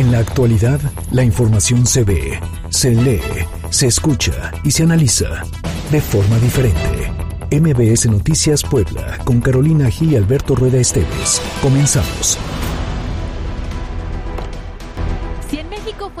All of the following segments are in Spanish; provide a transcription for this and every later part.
En la actualidad, la información se ve, se lee, se escucha y se analiza de forma diferente. MBS Noticias Puebla, con Carolina Gil y Alberto Rueda Esteves. Comenzamos.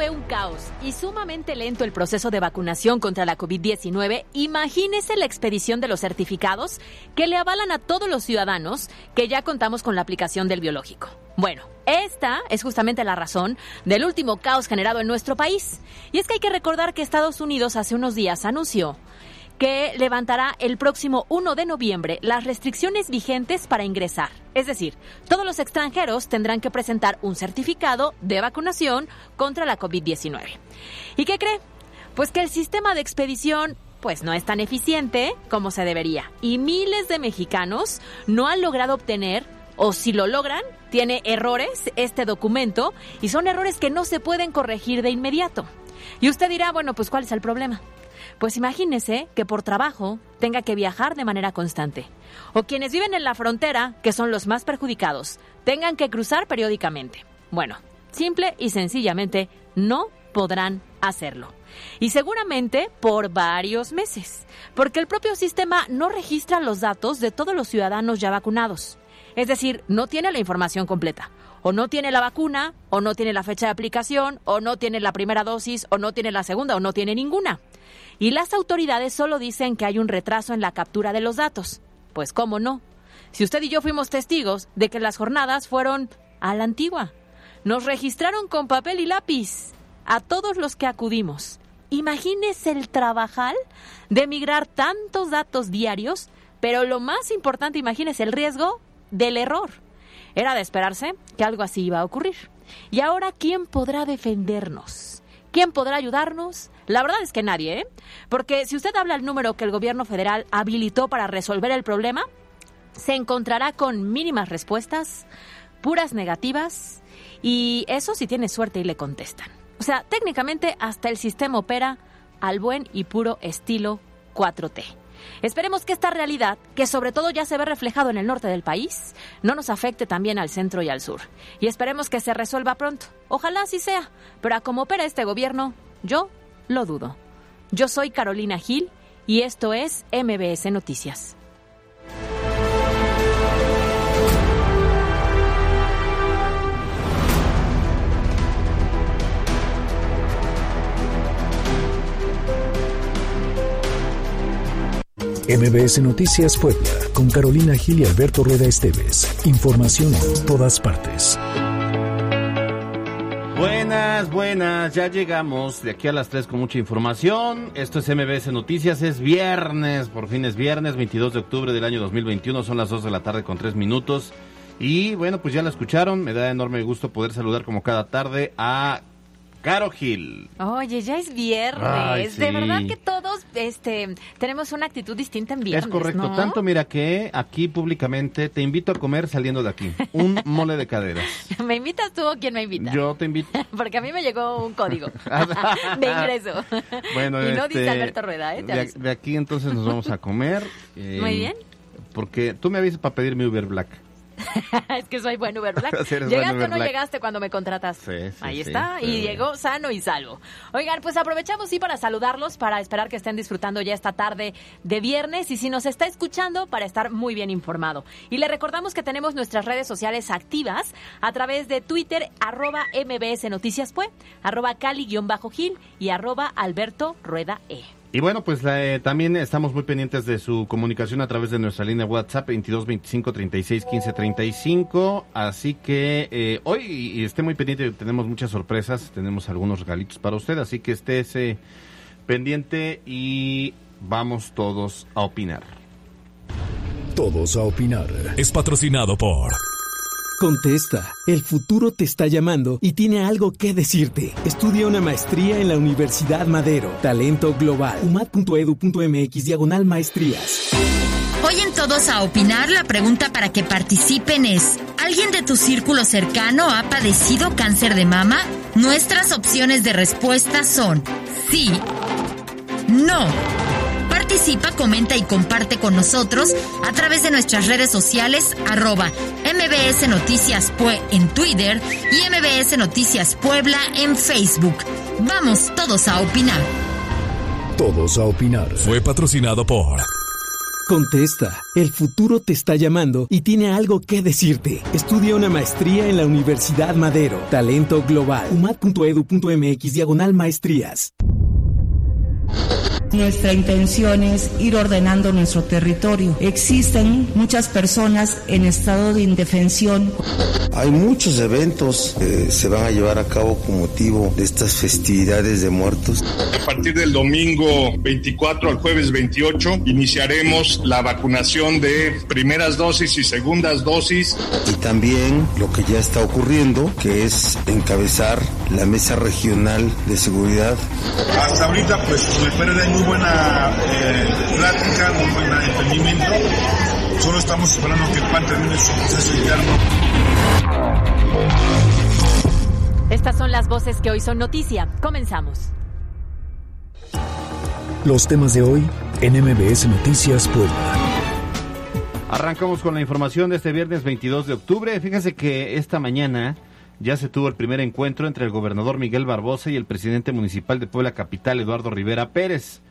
Fue un caos y sumamente lento el proceso de vacunación contra la COVID-19, imagínese la expedición de los certificados que le avalan a todos los ciudadanos que ya contamos con la aplicación del biológico. Bueno, esta es justamente la razón del último caos generado en nuestro país. Y es que hay que recordar que Estados Unidos hace unos días anunció que levantará el próximo 1 de noviembre las restricciones vigentes para ingresar. Es decir, todos los extranjeros tendrán que presentar un certificado de vacunación contra la COVID-19. ¿Y qué cree? Pues que el sistema de expedición pues no es tan eficiente como se debería y miles de mexicanos no han logrado obtener o si lo logran, tiene errores este documento y son errores que no se pueden corregir de inmediato. Y usted dirá, bueno, pues ¿cuál es el problema? Pues imagínese que por trabajo tenga que viajar de manera constante. O quienes viven en la frontera, que son los más perjudicados, tengan que cruzar periódicamente. Bueno, simple y sencillamente no podrán hacerlo. Y seguramente por varios meses, porque el propio sistema no registra los datos de todos los ciudadanos ya vacunados. Es decir, no tiene la información completa. O no tiene la vacuna, o no tiene la fecha de aplicación, o no tiene la primera dosis, o no tiene la segunda, o no tiene ninguna. Y las autoridades solo dicen que hay un retraso en la captura de los datos. Pues cómo no. Si usted y yo fuimos testigos de que las jornadas fueron a la antigua. Nos registraron con papel y lápiz a todos los que acudimos. Imagínese el trabajal de migrar tantos datos diarios, pero lo más importante, imagínese el riesgo del error. Era de esperarse que algo así iba a ocurrir. Y ahora, ¿quién podrá defendernos? ¿Quién podrá ayudarnos? La verdad es que nadie, ¿eh? Porque si usted habla el número que el gobierno federal habilitó para resolver el problema, se encontrará con mínimas respuestas, puras negativas, y eso si tiene suerte y le contestan. O sea, técnicamente hasta el sistema opera al buen y puro estilo 4T. Esperemos que esta realidad, que sobre todo ya se ve reflejado en el norte del país, no nos afecte también al centro y al sur. Y esperemos que se resuelva pronto. Ojalá así sea. Pero a cómo opera este gobierno, yo lo dudo. Yo soy Carolina Gil y esto es MBS Noticias. MBS Noticias Puebla, con Carolina Gil y Alberto Rueda Esteves. Información en todas partes. Buenas, buenas, ya llegamos de aquí a las 3 con mucha información. Esto es MBS Noticias, es viernes, por fin es viernes, 22 de octubre del año 2021, son las 2 de la tarde con 3 minutos. Y bueno, pues ya la escucharon, me da enorme gusto poder saludar como cada tarde a Caro Gil. Oye, ya es viernes. Ay, De verdad que todos este, tenemos una actitud distinta en viernes. es correcto, ¿no? tanto mira que aquí públicamente te invito a comer saliendo de aquí. Un mole de caderas. ¿Me invitas tú o quién me invita? Yo te invito. Porque a mí me llegó un código de ingreso. Bueno, y no este, dice Alberto Rueda, ¿eh? De, aquí entonces nos vamos a comer. eh, Muy bien. Porque tú me avisas para pedir mi Uber Black. es que soy buen Uber Black. Sí, eres buen ¿Llegaste Uber o no Black. llegaste cuando me contratas? Sí, sí, Ahí está. y bueno. llegó sano y salvo. Oigan, pues aprovechamos sí para saludarlos, para esperar que estén disfrutando ya esta tarde de viernes y si nos está escuchando, para estar muy bien informado. Y le recordamos que tenemos nuestras redes sociales activas a través de Twitter, arroba MBS Noticias Pue, arroba Cali-Gil y arroba Alberto Rueda E. Y bueno, pues eh, también estamos muy pendientes de su comunicación a través de nuestra línea WhatsApp 22 25 36 15 35. Así que eh, hoy y esté muy pendiente, tenemos muchas sorpresas, tenemos algunos regalitos para usted, así que esté pendiente y vamos todos a opinar. Todos a opinar. Es patrocinado por Contesta, el futuro te está llamando y tiene algo que decirte. Estudia una maestría en la Universidad Madero. Talento global. umat.edu.mx diagonal maestrías. Hoy en Todos a Opinar, la pregunta para que participen es, ¿alguien de tu círculo cercano ha padecido cáncer de mama? Nuestras opciones de respuesta son sí, no. Participa, comenta y comparte con nosotros a través de nuestras redes sociales arroba MBS Noticias Pue en Twitter y MBS Noticias Puebla en Facebook. Vamos todos a opinar. Todos a opinar. Fue patrocinado por... Contesta, el futuro te está llamando y tiene algo que decirte. Estudia una maestría en la Universidad Madero. Talento global. umat.edu.mx diagonal maestrías. Nuestra intención es ir ordenando nuestro territorio. Existen muchas personas en estado de indefensión. Hay muchos eventos que se van a llevar a cabo con motivo de estas festividades de muertos. A partir del domingo 24 al jueves 28 iniciaremos la vacunación de primeras dosis y segundas dosis. Y también lo que ya está ocurriendo, que es encabezar la mesa regional de seguridad. Hasta ahorita pues me parece muy buena eh, plática, muy buen entendimiento. Solo estamos esperando que el PAN termine su proceso interno. Estas son las voces que hoy son noticia. Comenzamos. Los temas de hoy en MBS Noticias Puebla. Arrancamos con la información de este viernes 22 de octubre. Fíjense que esta mañana ya se tuvo el primer encuentro entre el gobernador Miguel Barbosa y el presidente municipal de Puebla Capital, Eduardo Rivera Pérez.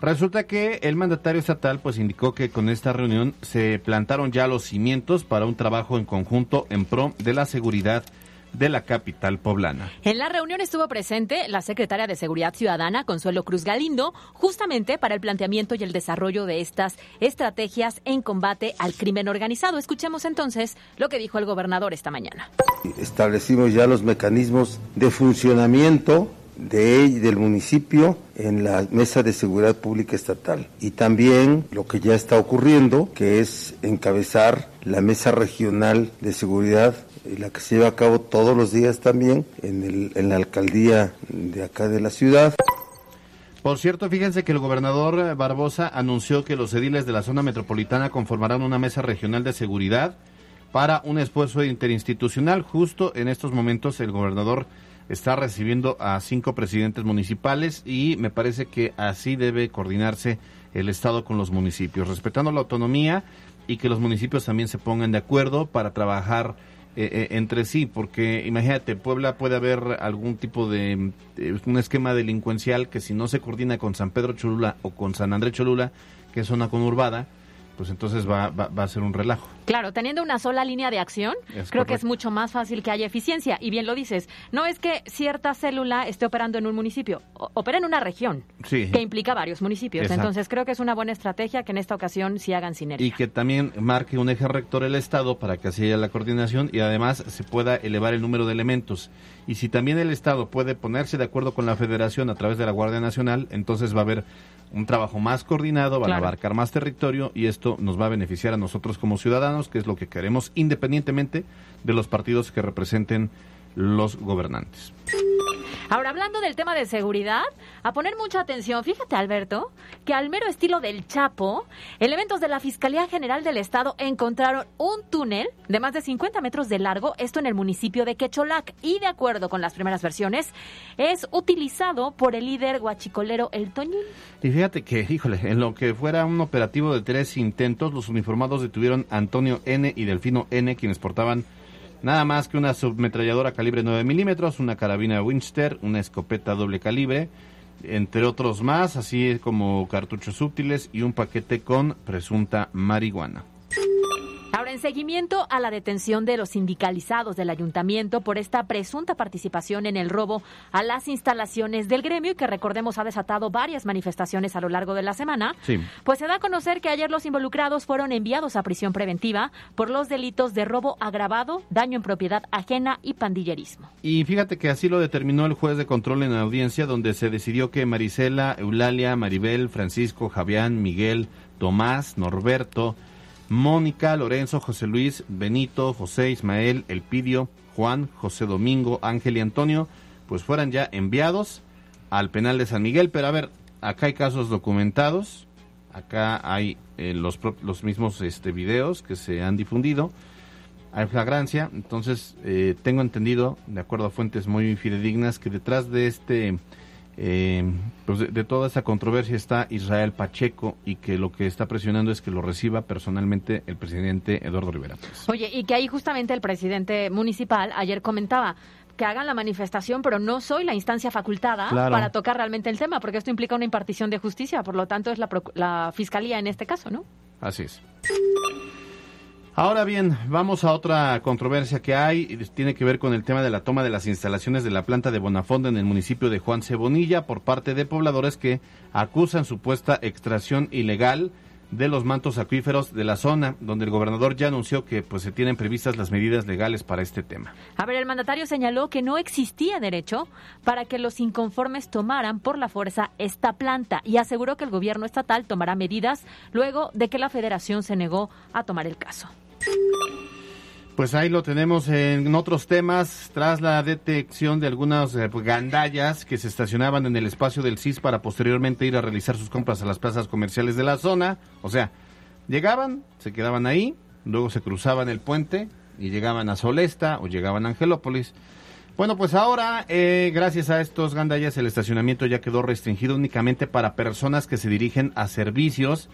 Resulta que el mandatario estatal pues indicó que con esta reunión se plantaron ya los cimientos para un trabajo en conjunto en pro de la seguridad de la capital poblana. En la reunión estuvo presente la secretaria de Seguridad Ciudadana, Consuelo Cruz Galindo, justamente para el planteamiento y el desarrollo de estas estrategias en combate al crimen organizado. Escuchemos entonces lo que dijo el gobernador esta mañana. Establecimos ya los mecanismos de funcionamiento de del municipio en la mesa de seguridad pública estatal y también lo que ya está ocurriendo que es encabezar la mesa regional de seguridad y la que se lleva a cabo todos los días también en, el, en la alcaldía de acá de la ciudad. Por cierto, fíjense que el gobernador Barbosa anunció que los ediles de la zona metropolitana conformarán una mesa regional de seguridad para un esfuerzo interinstitucional. Justo en estos momentos el gobernador está recibiendo a cinco presidentes municipales y me parece que así debe coordinarse el Estado con los municipios, respetando la autonomía y que los municipios también se pongan de acuerdo para trabajar eh, eh, entre sí, porque imagínate, Puebla puede haber algún tipo de, de, un esquema delincuencial que si no se coordina con San Pedro Cholula o con San Andrés Cholula, que es zona conurbada, pues entonces va, va, va, a ser un relajo. Claro, teniendo una sola línea de acción, es creo correcto. que es mucho más fácil que haya eficiencia. Y bien lo dices, no es que cierta célula esté operando en un municipio, opera en una región sí. que implica varios municipios. Exacto. Entonces creo que es una buena estrategia que en esta ocasión sí hagan sinergia. Y que también marque un eje rector el Estado para que así haya la coordinación y además se pueda elevar el número de elementos. Y si también el Estado puede ponerse de acuerdo con la Federación a través de la Guardia Nacional, entonces va a haber un trabajo más coordinado, van claro. a abarcar más territorio y esto nos va a beneficiar a nosotros como ciudadanos, que es lo que queremos independientemente de los partidos que representen los gobernantes. Ahora, hablando del tema de seguridad, a poner mucha atención, fíjate Alberto, que al mero estilo del Chapo, elementos de la Fiscalía General del Estado encontraron un túnel de más de 50 metros de largo, esto en el municipio de Quecholac, y de acuerdo con las primeras versiones, es utilizado por el líder guachicolero El Toñín. Y fíjate que, híjole, en lo que fuera un operativo de tres intentos, los uniformados detuvieron a Antonio N. y Delfino N., quienes portaban Nada más que una submetralladora calibre 9 milímetros, una carabina Winchester, una escopeta doble calibre, entre otros más, así como cartuchos útiles y un paquete con presunta marihuana. Ahora, en seguimiento a la detención de los sindicalizados del ayuntamiento por esta presunta participación en el robo a las instalaciones del gremio y que recordemos ha desatado varias manifestaciones a lo largo de la semana, sí. pues se da a conocer que ayer los involucrados fueron enviados a prisión preventiva por los delitos de robo agravado, daño en propiedad ajena y pandillerismo. Y fíjate que así lo determinó el juez de control en la audiencia donde se decidió que Marisela, Eulalia, Maribel, Francisco, Javián, Miguel, Tomás, Norberto, Mónica, Lorenzo, José Luis, Benito, José, Ismael, Elpidio, Juan, José Domingo, Ángel y Antonio, pues fueran ya enviados al penal de San Miguel. Pero a ver, acá hay casos documentados, acá hay eh, los, los mismos este, videos que se han difundido, hay flagrancia, entonces eh, tengo entendido, de acuerdo a fuentes muy fidedignas, que detrás de este eh, pues de, de toda esa controversia está Israel Pacheco y que lo que está presionando es que lo reciba personalmente el presidente Eduardo Rivera. Oye, y que ahí justamente el presidente municipal ayer comentaba que hagan la manifestación, pero no soy la instancia facultada Claro. para tocar realmente el tema, porque esto implica una impartición de justicia, por lo tanto es la, la fiscalía en este caso, ¿no? Así es. Ahora bien, vamos a otra controversia que hay, tiene que ver con el tema de la toma de las instalaciones de la planta de Bonafonda en el municipio de Juan Cebonilla por parte de pobladores que acusan supuesta extracción ilegal de los mantos acuíferos de la zona, donde el gobernador ya anunció que pues se tienen previstas las medidas legales para este tema. A ver, el mandatario señaló que no existía derecho para que los inconformes tomaran por la fuerza esta planta y aseguró que el gobierno estatal tomará medidas luego de que la federación se negó a tomar el caso. Pues ahí lo tenemos en otros temas, tras la detección de algunas eh, pues, gandallas que se estacionaban en el espacio del CIS para posteriormente ir a realizar sus compras a las plazas comerciales de la zona. O sea, llegaban, se quedaban ahí, luego se cruzaban el puente y llegaban a Solesta o llegaban a Angelópolis. Bueno, pues ahora, eh, gracias a estos gandallas, el estacionamiento ya quedó restringido únicamente para personas que se dirigen a servicios,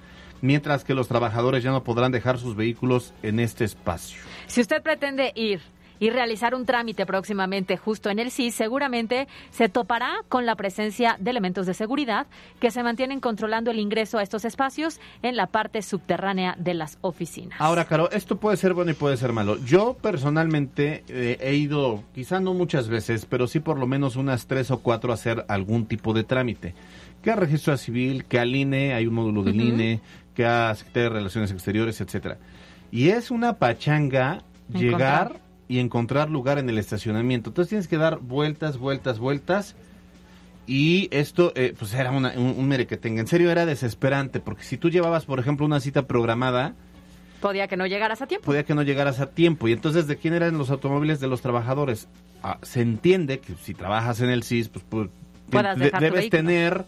mientras que los trabajadores ya no podrán dejar sus vehículos en este espacio. Si usted pretende ir y realizar un trámite próximamente justo en el CIS, seguramente se topará con la presencia de elementos de seguridad que se mantienen controlando el ingreso a estos espacios en la parte subterránea de las oficinas. Ahora, Caro, esto puede ser bueno y puede ser malo. Yo personalmente eh, he ido, quizá no muchas veces, pero sí por lo menos unas tres o cuatro a hacer algún tipo de trámite. Que a registro civil, que al INE, hay un módulo del Ujú. INE, que a Secretaría de Relaciones Exteriores, etcétera. Y es una pachanga llegar y encontrar lugar en el estacionamiento. Entonces tienes que dar vueltas, vueltas, vueltas. Y esto, eh, pues era una- un, un merequetengue. En serio, era desesperante, porque si tú llevabas, por ejemplo, una cita programada, Podía que no llegaras a tiempo. podía que no llegaras a tiempo. Y entonces, ¿de quién eran los automóviles de los trabajadores? Ah, se entiende que si trabajas en el CIS, pues, pues, debes tener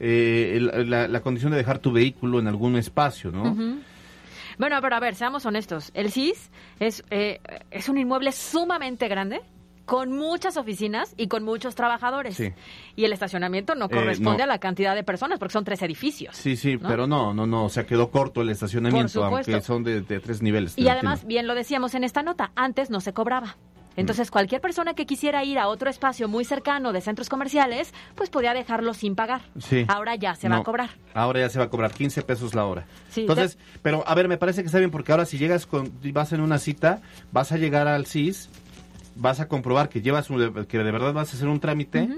eh, el- la, la condición de dejar tu vehículo en algún espacio, ¿no? Ujú. Bueno, pero a ver, seamos honestos. El CIS es, eh, es un inmueble sumamente grande, con muchas oficinas y con muchos trabajadores. Sí. Y el estacionamiento no Eh, corresponde no. a la cantidad de personas, porque son tres edificios. Sí, sí, ¿no? pero no, no, no, o sea, quedó corto el estacionamiento, aunque son de, de tres niveles. Y además, bien lo decíamos en esta nota, antes no se cobraba. Entonces, cualquier persona que quisiera ir a otro espacio muy cercano de centros comerciales, pues podía dejarlo sin pagar. Sí. Ahora ya se va a cobrar. Ahora ya se va a cobrar 15 pesos la hora. Sí, Entonces, pero a ver, me parece que está bien porque ahora si llegas con, vas en una cita, vas a llegar al CIS, vas a comprobar que llevas un- que de verdad vas a hacer un trámite,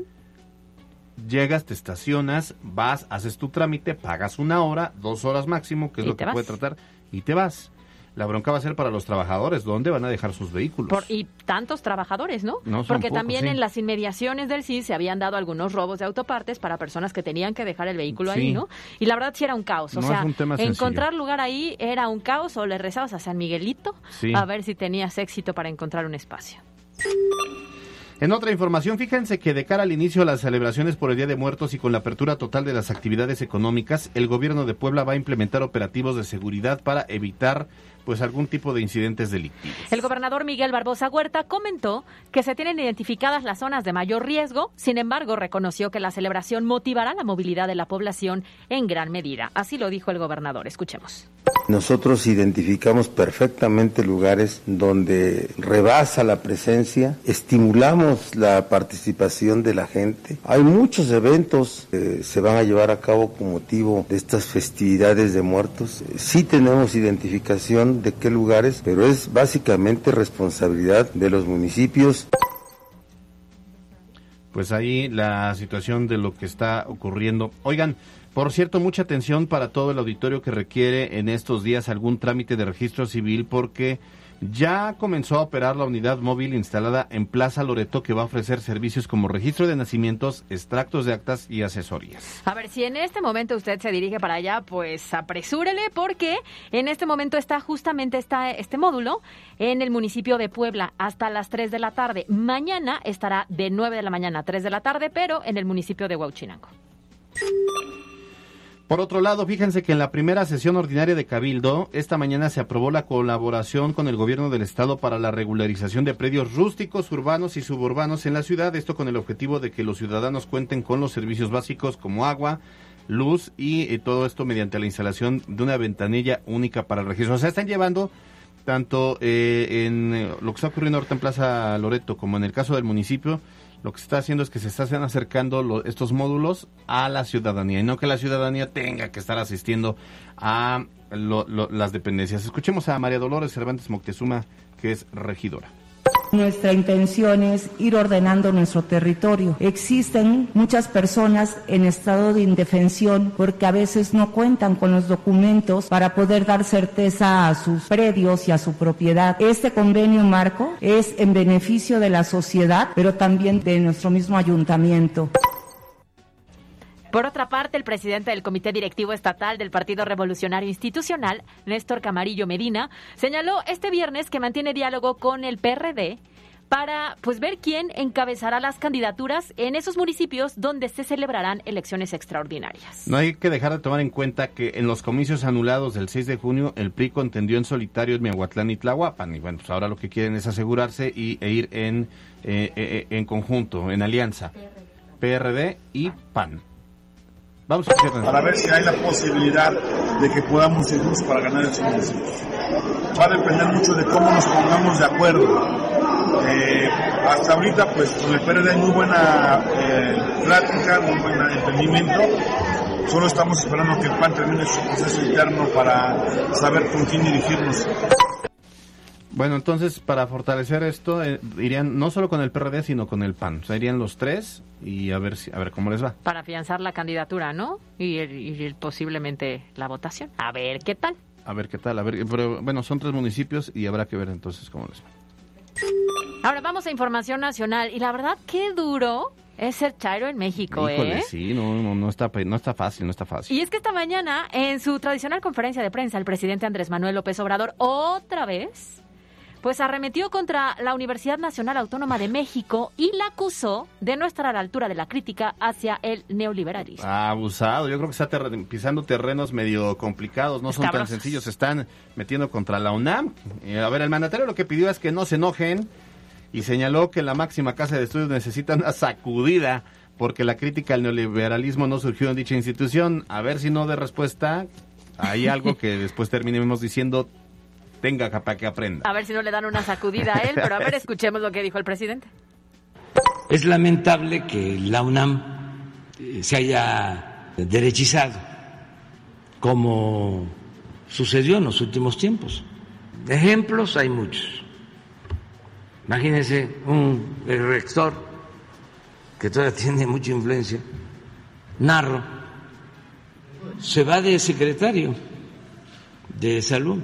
llegas, te estacionas, vas, haces tu trámite, pagas una hora, dos horas máximo, que es Y lo que puede vas. tratar, y te vas. La bronca va a ser para los trabajadores, ¿dónde van a dejar sus vehículos? Por- y tantos trabajadores, ¿no? No, son Porque pocos, también sí. en las inmediaciones del CIS se habían dado algunos robos de autopartes para personas que tenían que dejar el vehículo Sí. ahí, ¿no? Y la verdad sí era un caos. O No, sea, es un tema sencillo. encontrar lugar ahí era un caos o le rezabas a San Miguelito Sí. a ver si tenías éxito para encontrar un espacio. En otra información, fíjense que de cara al inicio de las celebraciones por el Día de Muertos y con la apertura total de las actividades económicas, el gobierno de Puebla va a implementar operativos de seguridad para evitar pues algún tipo de incidentes delictivos. El gobernador Miguel Barbosa Huerta comentó que se tienen identificadas las zonas de mayor riesgo, sin embargo reconoció que la celebración motivará la movilidad de la población en gran medida. Así lo dijo el gobernador. Escuchemos. Nosotros identificamos perfectamente lugares donde rebasa la presencia, estimulamos la participación de la gente. Hay muchos eventos que se van a llevar a cabo con motivo de estas festividades de muertos. Sí tenemos identificación de qué lugares, pero es básicamente responsabilidad de los municipios. Pues ahí la situación de lo que está ocurriendo. Oigan, por cierto, mucha atención para todo el auditorio que requiere en estos días algún trámite de registro civil porque ya comenzó a operar la unidad móvil instalada en Plaza Loreto que va a ofrecer servicios como registro de nacimientos, extractos de actas y asesorías. A ver, si en este momento usted se dirige para allá, pues apresúrele porque en este momento está justamente este módulo en el municipio de Puebla hasta las 3 de la tarde. Mañana estará de 9 de la mañana a 3 de la tarde, pero en el municipio de Huauchinango. Por otro lado, fíjense que en la primera sesión ordinaria de Cabildo, esta mañana se aprobó la colaboración con el gobierno del estado para la regularización de predios rústicos, urbanos y suburbanos en la ciudad, esto con el objetivo de que los ciudadanos cuenten con los servicios básicos como agua, luz y eh, todo esto mediante la instalación de una ventanilla única para el registro. O sea, están llevando tanto eh, en eh, lo que está ocurriendo en Plaza Loreto como en el caso del municipio, lo que se está haciendo es que se están acercando lo- estos módulos a la ciudadanía y no que la ciudadanía tenga que estar asistiendo a lo- las dependencias. Escuchemos a María Dolores Cervantes Moctezuma, que es regidora. Nuestra intención es ir ordenando nuestro territorio. Existen muchas personas en estado de indefensión porque a veces no cuentan con los documentos para poder dar certeza a sus predios y a su propiedad. Este convenio marco es en beneficio de la sociedad, pero también de nuestro mismo ayuntamiento. Por otra parte, el presidente del Comité Directivo Estatal del Partido Revolucionario Institucional, Néstor Camarillo Medina, señaló este viernes que mantiene diálogo con el PRD para pues ver quién encabezará las candidaturas en esos municipios donde se celebrarán elecciones extraordinarias. No hay que dejar de tomar en cuenta que en los comicios anulados del 6 de junio, el PRI contendió en solitario en Miahuatlán y Tlahuapan. Y bueno, pues ahora lo que quieren es asegurarse y, e ir en, eh, eh, en conjunto, en alianza. PRD y PAN. Vamos a escuchar. para ver si hay la posibilidad de que podamos irnos para ganar esos municipios. Va a depender mucho de cómo nos pongamos de acuerdo. Eh, hasta ahorita, pues con el PRD muy buena eh, plática, muy buen entendimiento. Solo estamos esperando que el PAN termine su proceso interno para saber con quién dirigirnos. Bueno, entonces, para fortalecer esto, eh, irían no solo con el PRD, sino con el PAN. O sea, irían los tres y a ver, si, a ver cómo les va. Para afianzar la candidatura, ¿no? Y, el- y el- posiblemente la votación. A ver qué tal. A ver qué tal. A ver, pero bueno, son tres municipios y habrá que ver entonces cómo les va. Ahora vamos a información nacional. Y la verdad, qué duro es ser chairo en México, Híjole, ¿eh? sí, no, no, no, está, no está fácil, no está fácil. Y es que esta mañana, en su tradicional conferencia de prensa, el presidente Andrés Manuel López Obrador otra vez, pues arremetió contra la Universidad Nacional Autónoma de México y la acusó de no estar a la altura de la crítica hacia el neoliberalismo. Ah, Abusado, yo creo que está pisando terrenos medio complicados, no son tan sencillos, se están metiendo contra la UNAM. Eh, a ver, el mandatario lo que pidió es que no se enojen y señaló que la máxima casa de estudios necesita una sacudida porque la crítica al neoliberalismo no surgió en dicha institución. A ver si no de respuesta hay algo que después terminemos diciendo tenga para que aprenda. A ver si no le dan una sacudida a él, pero a ver, escuchemos lo que dijo el presidente. Es lamentable que la UNAM eh, se haya derechizado, como sucedió en los últimos tiempos. Ejemplos hay muchos. Imagínense un el rector que todavía tiene mucha influencia, Narro, se va de secretario de salud.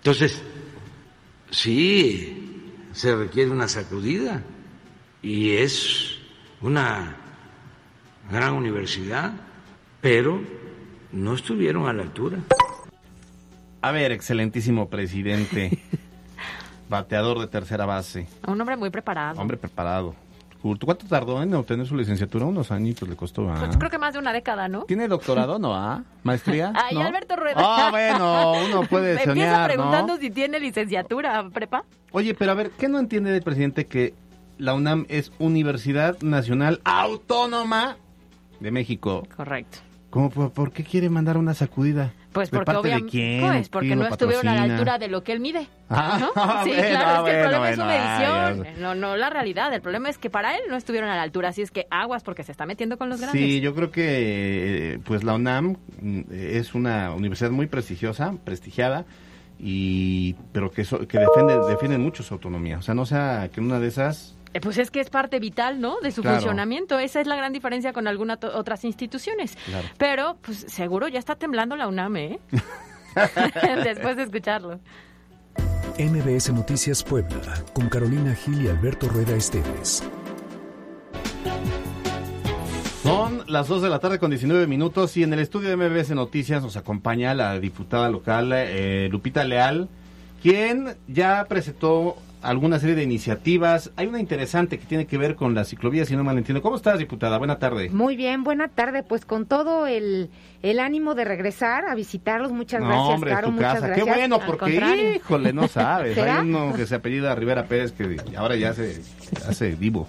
Entonces, sí, se requiere una sacudida y es una gran universidad, pero no estuvieron a la altura. A ver, excelentísimo presidente, bateador de tercera base, Un hombre muy preparado. hombre preparado. Culto. ¿Cuánto tardó en obtener su licenciatura? Unos añitos le costó. ¿ah? Pues creo que más de una década, ¿no? ¿Tiene doctorado? ¿No? ¿Ah? ¿Maestría? Ay, ¿No? Alberto Rueda. Ah, bueno, uno puede Me empieza soñar, preguntando ¿no? si tiene licenciatura, prepa. Oye, pero a ver, ¿qué no entiende el presidente que la UNAM es Universidad Nacional Autónoma de México? Correcto. ¿Cómo, por, por qué quiere mandar una sacudida? Pues ¿De porque obviamente, pues porque ¿Quién no estuvieron a la altura de lo que él mide. Ah, ¿no? Sí, bueno, claro, es que el bueno, problema es su bueno, ah, medición, no, no la realidad. El problema es que para él no estuvieron a la altura, así es que aguas porque se está metiendo con los grandes. Sí, yo creo que eh, pues la UNAM mm, es una universidad muy prestigiosa, prestigiada, y pero que, so- que defiende, defiende mucho su autonomía. O sea, no sea que una de esas... Eh, Pues es que es parte vital, ¿no? De su Claro. funcionamiento. Esa es la gran diferencia con algunas otras instituciones. Claro. Pero, pues seguro ya está temblando la UNAM, ¿eh? Después de escucharlo. MBS Noticias Puebla, con Carolina Gil y Alberto Rueda Esteves. Son las 2 de la tarde con 19 minutos y en el estudio de MBS Noticias nos acompaña la diputada local eh, Lupita Leal, quien ya presentó alguna serie de iniciativas. Hay una interesante que tiene que ver con la ciclovía, si no mal entiendo. ¿Cómo estás, diputada? Buena tarde. Muy bien, buena tarde. Pues con todo el, el ánimo de regresar a visitarlos. Muchas No, gracias, hombre, Caro. tu Muchas casa. gracias. Qué bueno, porque, híjole, no sabes. ¿Será? Hay uno que se apellida Rivera Pérez que ahora ya se hace vivo.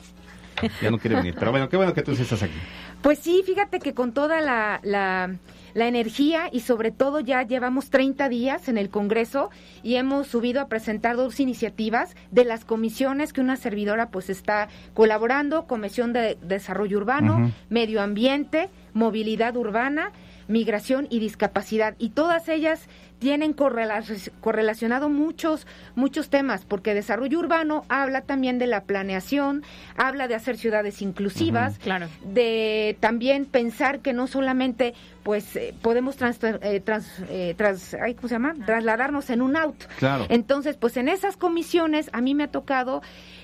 Ya no quiere venir. Pero bueno, qué bueno que tú sí estás aquí. Pues sí, fíjate que con toda la, la, la energía y sobre todo ya llevamos 30 días en el Congreso y hemos subido a presentar dos iniciativas de las comisiones que una servidora pues está colaborando, Comisión de Desarrollo Urbano. Medio Ambiente, Movilidad Urbana, Migración y Discapacidad. Y todas ellas tienen correla- correlacionado muchos, muchos temas, porque desarrollo urbano habla también de la planeación, habla de hacer ciudades inclusivas, Claro. de también pensar que no solamente pues eh, podemos trans, eh, trans- eh, trans- ay, ¿cómo se llama? trasladarnos en un auto. Claro. Entonces, pues en esas comisiones a mí me ha tocado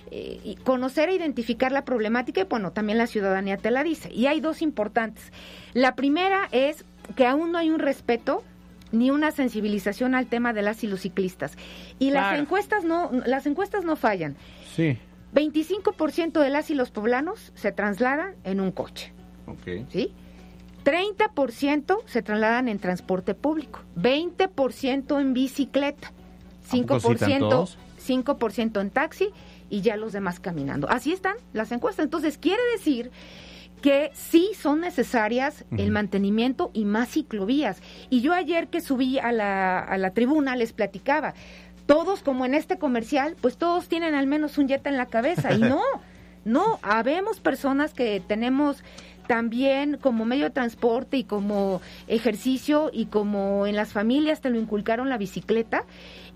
eh, conocer e identificar la problemática y bueno, también la ciudadanía te la dice. Y hay dos importantes. La primera es que aún no hay un respeto ni una sensibilización al tema de las y los ciclistas. Y las encuestas no las encuestas no fallan. Sí. 25% de las y los poblanos se trasladan en un coche, Ok. ¿sí? 30% se trasladan en transporte público, 20% en bicicleta, ¿A poco sí, 5%, tantos? 5% en taxi y ya los demás caminando. Así están las encuestas. Entonces, quiere decir que sí son necesarias el mantenimiento y más ciclovías. Y yo ayer que subí a la, a la tribuna les platicaba, todos como en este comercial, pues todos tienen al menos un jet en la cabeza. Y no, no, habemos personas que tenemos también como medio de transporte y como ejercicio y como en las familias te lo inculcaron la bicicleta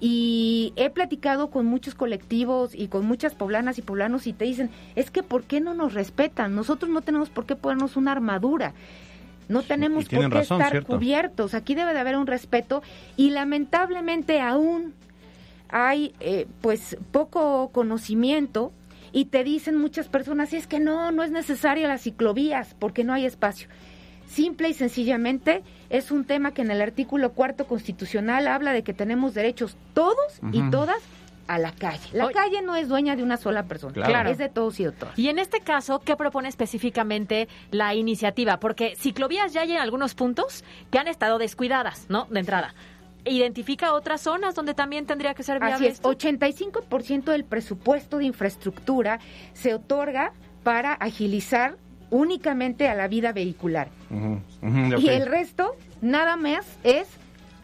y he platicado con muchos colectivos y con muchas poblanas y poblanos y te dicen, es que ¿por qué no nos respetan? Nosotros no tenemos por qué ponernos una armadura. No tenemos por qué razón, estar ¿cierto? cubiertos. Aquí debe de haber un respeto y lamentablemente aún hay eh, pues poco conocimiento y te dicen muchas personas, es que no, no es necesaria las ciclovías porque no hay espacio. Simple y sencillamente es un tema que en el artículo cuarto constitucional habla de que tenemos derechos todos y todas a la calle. La calle no es dueña de una sola persona, Claro. es de todos y de todas. Y en este caso, ¿qué propone específicamente la iniciativa? Porque ciclovías ya hay en algunos puntos que han estado descuidadas, ¿no? De entrada. ¿Identifica otras zonas donde también tendría que ser viable Así es, esto? 85% del presupuesto de infraestructura se otorga para agilizar únicamente a la vida vehicular. Y el resto, nada más, es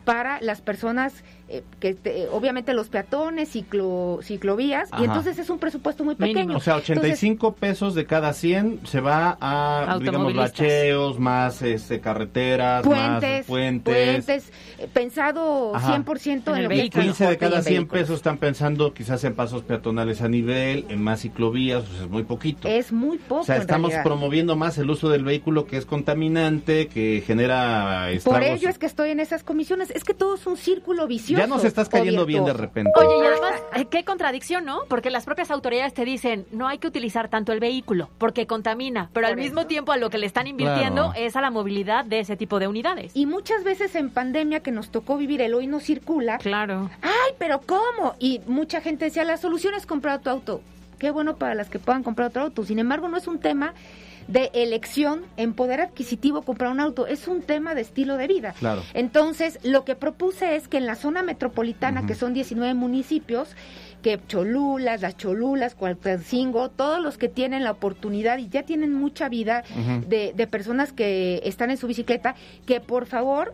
para las personas eh, que te- obviamente los peatones, ciclo, ciclovías, Ajá. y entonces es un presupuesto muy pequeño. O sea, Entonces, 85 pesos de cada 100 se va a, digamos, bacheos, más este, carreteras, puentes, más puentes. puentes, eh, pensado Ajá. 100% en, lo que Y es 15 de cada en 100 vehículos. pesos están pensando quizás en pasos peatonales a nivel, en más ciclovías, pues es muy poquito. Es muy poco. o sea, en estamos realidad. promoviendo más el uso del vehículo que es contaminante, que genera Por estragos. ello es que estoy en esas comisiones. Es que todo es un círculo vicioso. Ya nos estás cayendo bien de repente. Oye, y además, eh, qué contradicción, ¿no? Porque las propias autoridades te dicen, no hay que utilizar tanto el vehículo porque contamina, pero al mismo tiempo a lo que le están invirtiendo Claro. es a la movilidad de ese tipo de unidades. Y muchas veces en pandemia que nos tocó vivir el hoy no circula. Claro. Ay, pero ¿cómo? Y mucha gente decía, la solución es comprar tu auto. Qué bueno para las que puedan comprar otro auto. Sin embargo, no es un tema de elección en poder adquisitivo comprar un auto, es un tema de estilo de vida. Claro. Entonces, lo que propuse es que en la zona metropolitana, que son 19 municipios, que Cholulas, las Cholulas, Cualcancingo, todos los que tienen la oportunidad y ya tienen mucha vida de, de personas que están en su bicicleta, que por favor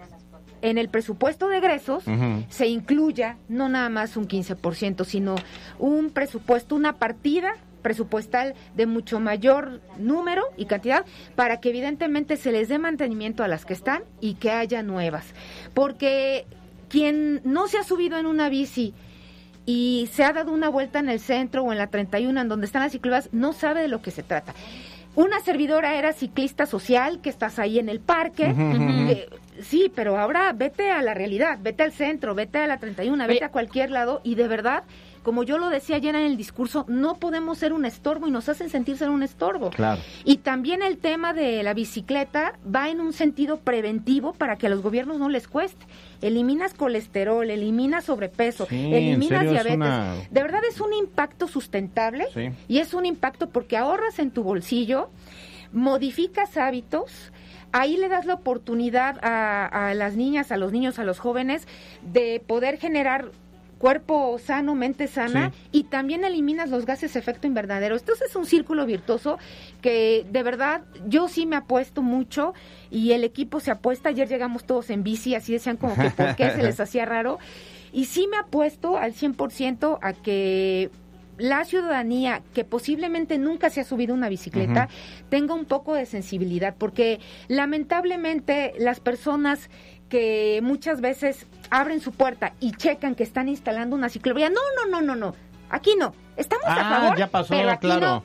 en el presupuesto de egresos se incluya no nada más un 15%, sino un presupuesto, una partida presupuestal de mucho mayor número y cantidad para que evidentemente se les dé mantenimiento a las que están y que haya nuevas. Porque quien no se ha subido en una bici y se ha dado una vuelta en el centro o en la 31 en donde están las ciclovías no sabe de lo que se trata. Una servidora era ciclista social, que estás ahí en el parque. Eh, sí, pero ahora vete a la realidad, vete al centro, vete a la 31, vete a cualquier lado y de verdad como yo lo decía ayer en el discurso, no podemos ser un estorbo y nos hacen sentir ser un estorbo. Claro. Y también el tema de la bicicleta va en un sentido preventivo para que a los gobiernos no les cueste. Eliminas colesterol, eliminas sobrepeso, Sí, eliminas diabetes. una- De verdad es un impacto sustentable Sí. y es un impacto porque ahorras en tu bolsillo, modificas hábitos, ahí le das la oportunidad a, a las niñas, a los niños, a los jóvenes de poder generar cuerpo sano, mente sana y también eliminas los gases de efecto invernadero. Entonces es un círculo virtuoso que de verdad yo sí me apuesto mucho y el equipo se apuesta. Ayer llegamos todos en bici, así decían como que por qué se les hacía raro. Y sí me apuesto al 100% a que la ciudadanía que posiblemente nunca se ha subido a una bicicleta tenga un poco de sensibilidad, porque lamentablemente las personas que muchas veces abren su puerta y checan que están instalando una ciclovía, no, no, no, no, no, aquí no, estamos a Ah, favor, ya pasó, pero aquí claro. no.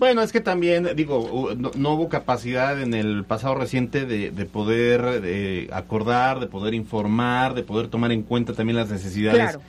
Bueno, es que también, digo, no, no hubo capacidad en el pasado reciente de, de poder eh, acordar, de poder informar, de poder tomar en cuenta también las necesidades Claro.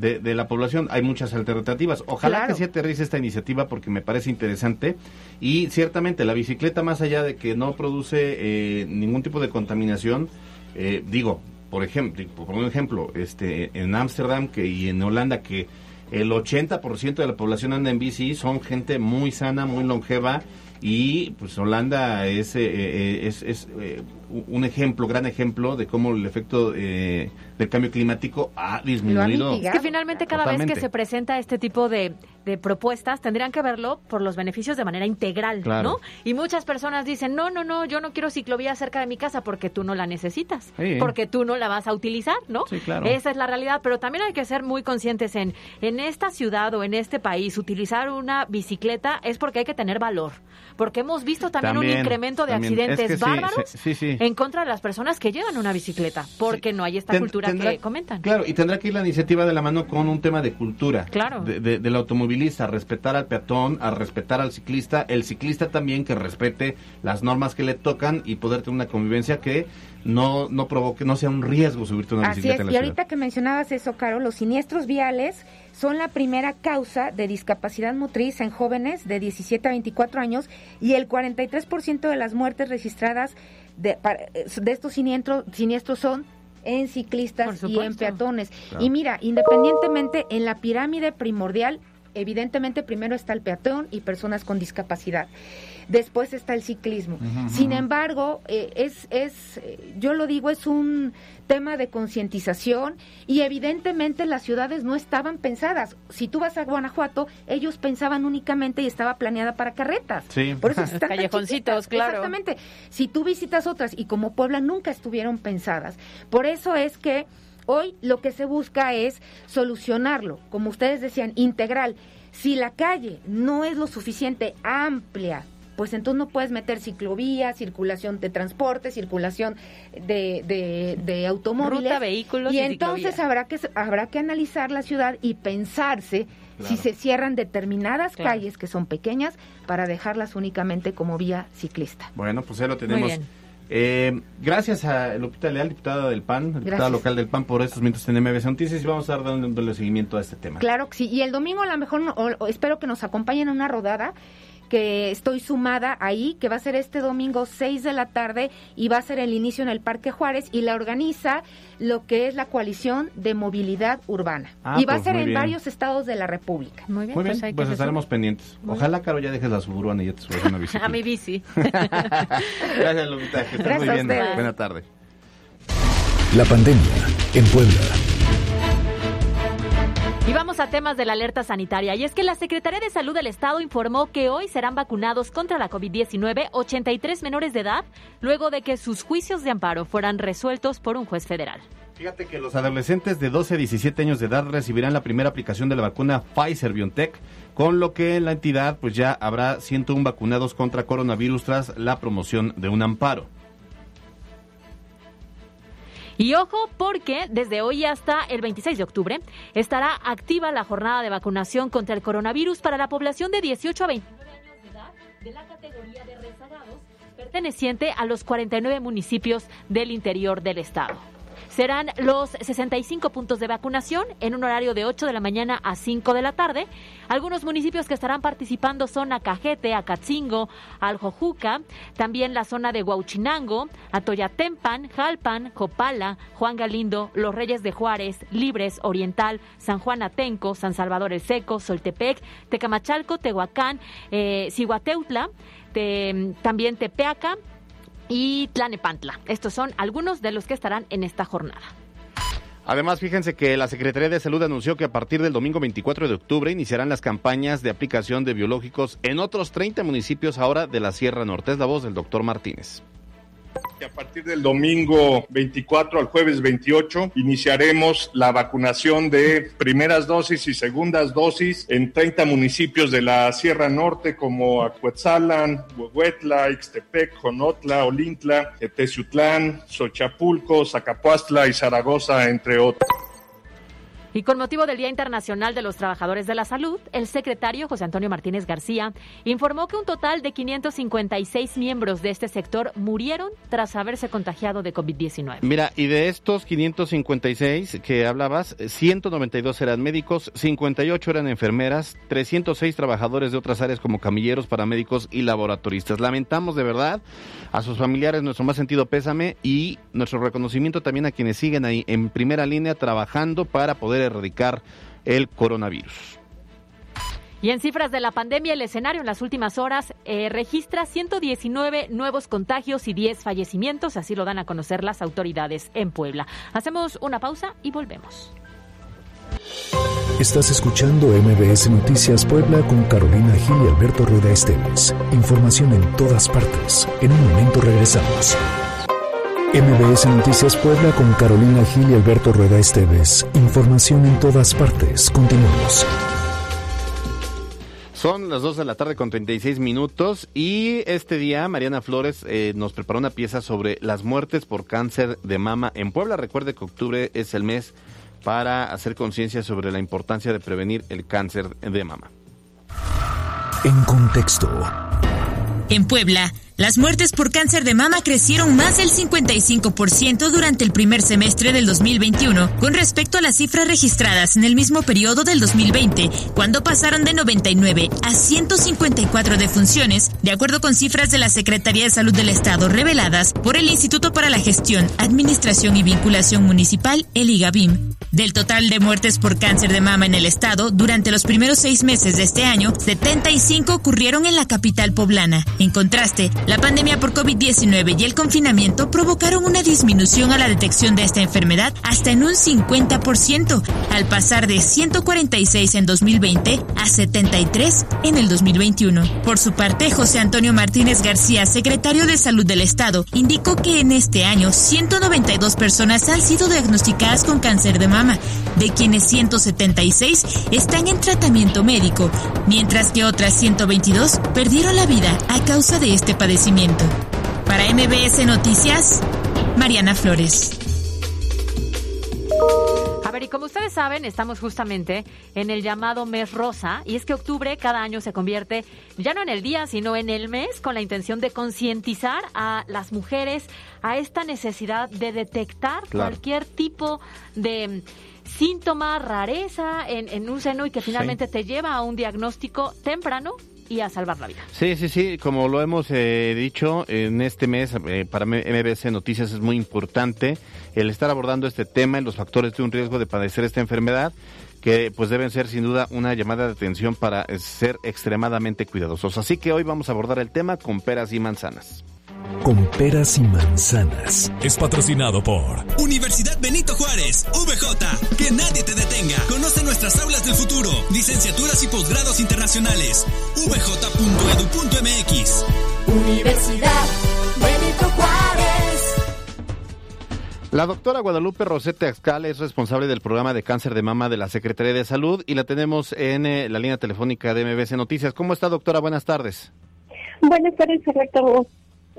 De, de la población. Hay muchas alternativas. Ojalá Claro. que se aterrice esta iniciativa porque me parece interesante. Y ciertamente la bicicleta, más allá de que no produce eh, ningún tipo de contaminación, eh, digo, por ejemplo, por un ejemplo, este, en Ámsterdam que y en Holanda que el 80% de la población anda en bici, son gente muy sana, muy longeva y pues Holanda es, eh, eh, es, es, eh, un ejemplo, gran ejemplo de cómo el efecto eh, del cambio climático ha disminuido. Es que finalmente cada vez que se presenta este tipo de, de propuestas tendrían que verlo por los beneficios de manera integral, Claro. ¿no? Y muchas personas dicen, no, no, no, yo no quiero ciclovía cerca de mi casa porque tú no la necesitas, Sí. porque tú no la vas a utilizar, ¿no? Sí, claro. Esa es la realidad, pero también hay que ser muy conscientes en, en esta ciudad o en este país, utilizar una bicicleta es porque hay que tener valor, porque hemos visto también, un incremento de también. accidentes Es que sí, bárbaros sí, sí, sí. En contra de las personas que llevan una bicicleta, porque no hay esta Ten- cultura tendrá- que comentan. Claro, y tendrá que ir la iniciativa de la mano con un tema de cultura. Claro. De- de- del automovilista, respetar al peatón, a respetar al ciclista, el ciclista también que respete las normas que le tocan y poder tener una convivencia que no, no provoque, no sea un riesgo subirte a una Así bicicleta es, en la y ciudad. ahorita que mencionabas eso, Caro, los siniestros viales son la primera causa de discapacidad motriz en jóvenes de 17 a 24 años y el 43% de las muertes registradas de, para- de estos siniestros, siniestros son en ciclistas y en peatones. Claro. Y mira, independientemente en la pirámide primordial, evidentemente primero está el peatón y personas con discapacidad. Después está el ciclismo. Sin embargo, eh, es, es, eh, yo lo digo, es un tema de concientización y evidentemente las ciudades no estaban pensadas. Si tú vas a Guanajuato, ellos pensaban únicamente y estaba planeada para carretas. Sí. Por eso están Callejoncitos, chiquitas. claro. Exactamente. Si tú visitas otras y como Puebla nunca estuvieron pensadas. Por eso es que hoy lo que se busca es solucionarlo, como ustedes decían, integral. Si la calle no es lo suficiente amplia, pues entonces no puedes meter ciclovía, circulación de transporte, circulación de, de, de automóviles. Ruta, vehículos y y entonces ciclovía. habrá que habrá que analizar la ciudad y pensarse Claro. si se cierran determinadas Claro. calles que son pequeñas para dejarlas únicamente como vía ciclista. Bueno, pues ya lo tenemos. bien. Eh, gracias a Lupita Leal, diputada del PAN, diputada Gracias. local del PAN, por estos minutos en MBC Noticias y vamos a dar dándole seguimiento a este tema. Claro que sí. Y el domingo a lo mejor no- o- o espero que nos acompañen a una rodada que estoy sumada ahí, que va a ser este domingo 6 de la tarde y va a ser el inicio en el Parque Juárez y la organiza lo que es la coalición de movilidad urbana. Ah, y va pues a ser muy en bien. varios estados de la República. Muy bien, Muy bien, pues, estaremos pendientes. Muy Ojalá, Caro, ya dejes la suburbana y ya te subas a una bicicleta. A mi bici. Gracias, Lupita. Que Gracias muy bien. Buena tarde. La pandemia en Puebla. Y vamos a temas de la alerta sanitaria. Y es que la Secretaría de Salud del Estado informó que hoy serán vacunados contra la COVID-19 83 menores de edad, luego de que sus juicios de amparo fueran resueltos por un juez federal. Fíjate que los adolescentes de 12 a 17 años de edad recibirán la primera aplicación de la vacuna Pfizer BioNTech, con lo que en la entidad pues ya habrá 101 vacunados contra coronavirus tras la promoción de un amparo. Y ojo, porque desde hoy hasta el 26 de octubre estará activa la jornada de vacunación contra el coronavirus para la población de 18 a 29 años de edad de la categoría de rezagados perteneciente a los 49 municipios del interior del estado. Serán los 65 puntos de vacunación en un horario de 8 de la mañana a 5 de la tarde. Algunos municipios que estarán participando son Acajete, Acatzingo, Aljojuca, también la zona de Huauchinango, Atoyatempan, Jalpan, Jopala, Juan Galindo, Los Reyes de Juárez, Libres, Oriental, San Juan Atenco, San Salvador el Seco, Soltepec, Tecamachalco, Tehuacán, eh, Cihuateutla, también Tepeaca y Tlanepantla. Estos son algunos de los que estarán en esta jornada. Además, fíjense que la Secretaría de Salud anunció que a partir del domingo 24 de octubre iniciarán las campañas de aplicación de biológicos en otros 30 municipios ahora de la Sierra Norte. Es la voz del doctor Martínez a partir del domingo 24 al jueves 28 iniciaremos la vacunación de primeras dosis y segundas dosis en 30 municipios de la Sierra Norte como Acuetzalan, Huehuetla, Ixtepec, Jonotla, Olintla, Teciutlán, Xochapulco, Zacapuastla y Zaragoza, entre otros. Y con motivo del Día Internacional de los Trabajadores de la Salud, el secretario José Antonio Martínez García informó que un total de 556 miembros de este sector murieron tras haberse contagiado de COVID-19. Mira, y de estos 556 que hablabas, 192 eran médicos, 58 eran enfermeras, 306 trabajadores de otras áreas como camilleros, paramédicos y laboratoristas. Lamentamos de verdad a sus familiares nuestro más sentido pésame y nuestro reconocimiento también a quienes siguen ahí en primera línea trabajando para poder erradicar el coronavirus. Y en cifras de la pandemia, el escenario en las últimas horas eh, registra 119 nuevos contagios y 10 fallecimientos, así lo dan a conocer las autoridades en Puebla. Hacemos una pausa y volvemos. Estás escuchando MBS Noticias Puebla con Carolina Gil y Alberto Rueda Esteves. Información en todas partes. En un momento regresamos. MBS Noticias Puebla con Carolina Gil y Alberto Rueda Esteves. Información en todas partes. Continuamos. Son las 2 de la tarde con 36 minutos y este día Mariana Flores eh, nos preparó una pieza sobre las muertes por cáncer de mama en Puebla. Recuerde que octubre es el mes para hacer conciencia sobre la importancia de prevenir el cáncer de mama. En contexto. En Puebla, las muertes por cáncer de mama crecieron más del 55% durante el primer semestre del 2021 con respecto a las cifras registradas en el mismo periodo del 2020, cuando pasaron de 99 a 154 defunciones, de acuerdo con cifras de la Secretaría de Salud del Estado reveladas por el Instituto para la Gestión, Administración y Vinculación Municipal, el IGABIM. Del total de muertes por cáncer de mama en el estado, durante los primeros seis meses de este año, 75 ocurrieron en la capital poblana. En contraste, la pandemia por COVID-19 y el confinamiento provocaron una disminución a la detección de esta enfermedad hasta en un 50%, al pasar de 146 en 2020 a 73 en el 2021. Por su parte, José Antonio Martínez García, secretario de Salud del Estado, indicó que en este año 192 personas han sido diagnosticadas con cáncer de mama, de quienes 176 están en tratamiento médico, mientras que otras 122 perdieron la vida a causa de este padecimiento para MBS Noticias, Mariana Flores. A ver, y como ustedes saben, estamos justamente en el llamado mes rosa, y es que octubre cada año se convierte ya no en el día, sino en el mes, con la intención de concientizar a las mujeres a esta necesidad de detectar cualquier tipo de síntoma, rareza en, en, un seno y que finalmente te lleva a un diagnóstico temprano y a salvar la vida. Sí, sí, sí, como lo hemos eh, dicho, en este mes eh, para MBC Noticias es muy importante el estar abordando este tema y los factores de un riesgo de padecer esta enfermedad que pues deben ser sin duda una llamada de atención para ser extremadamente cuidadosos. Así que hoy vamos a abordar el tema con peras y manzanas con peras y manzanas. Es patrocinado por Universidad Benito Juárez, VJ. Que nadie te detenga. Conoce nuestras aulas del futuro, licenciaturas y posgrados internacionales. vj.edu.mx. Universidad Benito Juárez. La doctora Guadalupe Rosete Axcal es responsable del programa de cáncer de mama de la Secretaría de Salud y la tenemos en eh, la línea telefónica de MBC Noticias. ¿Cómo está, doctora? Buenas tardes. Buenas tardes, correcto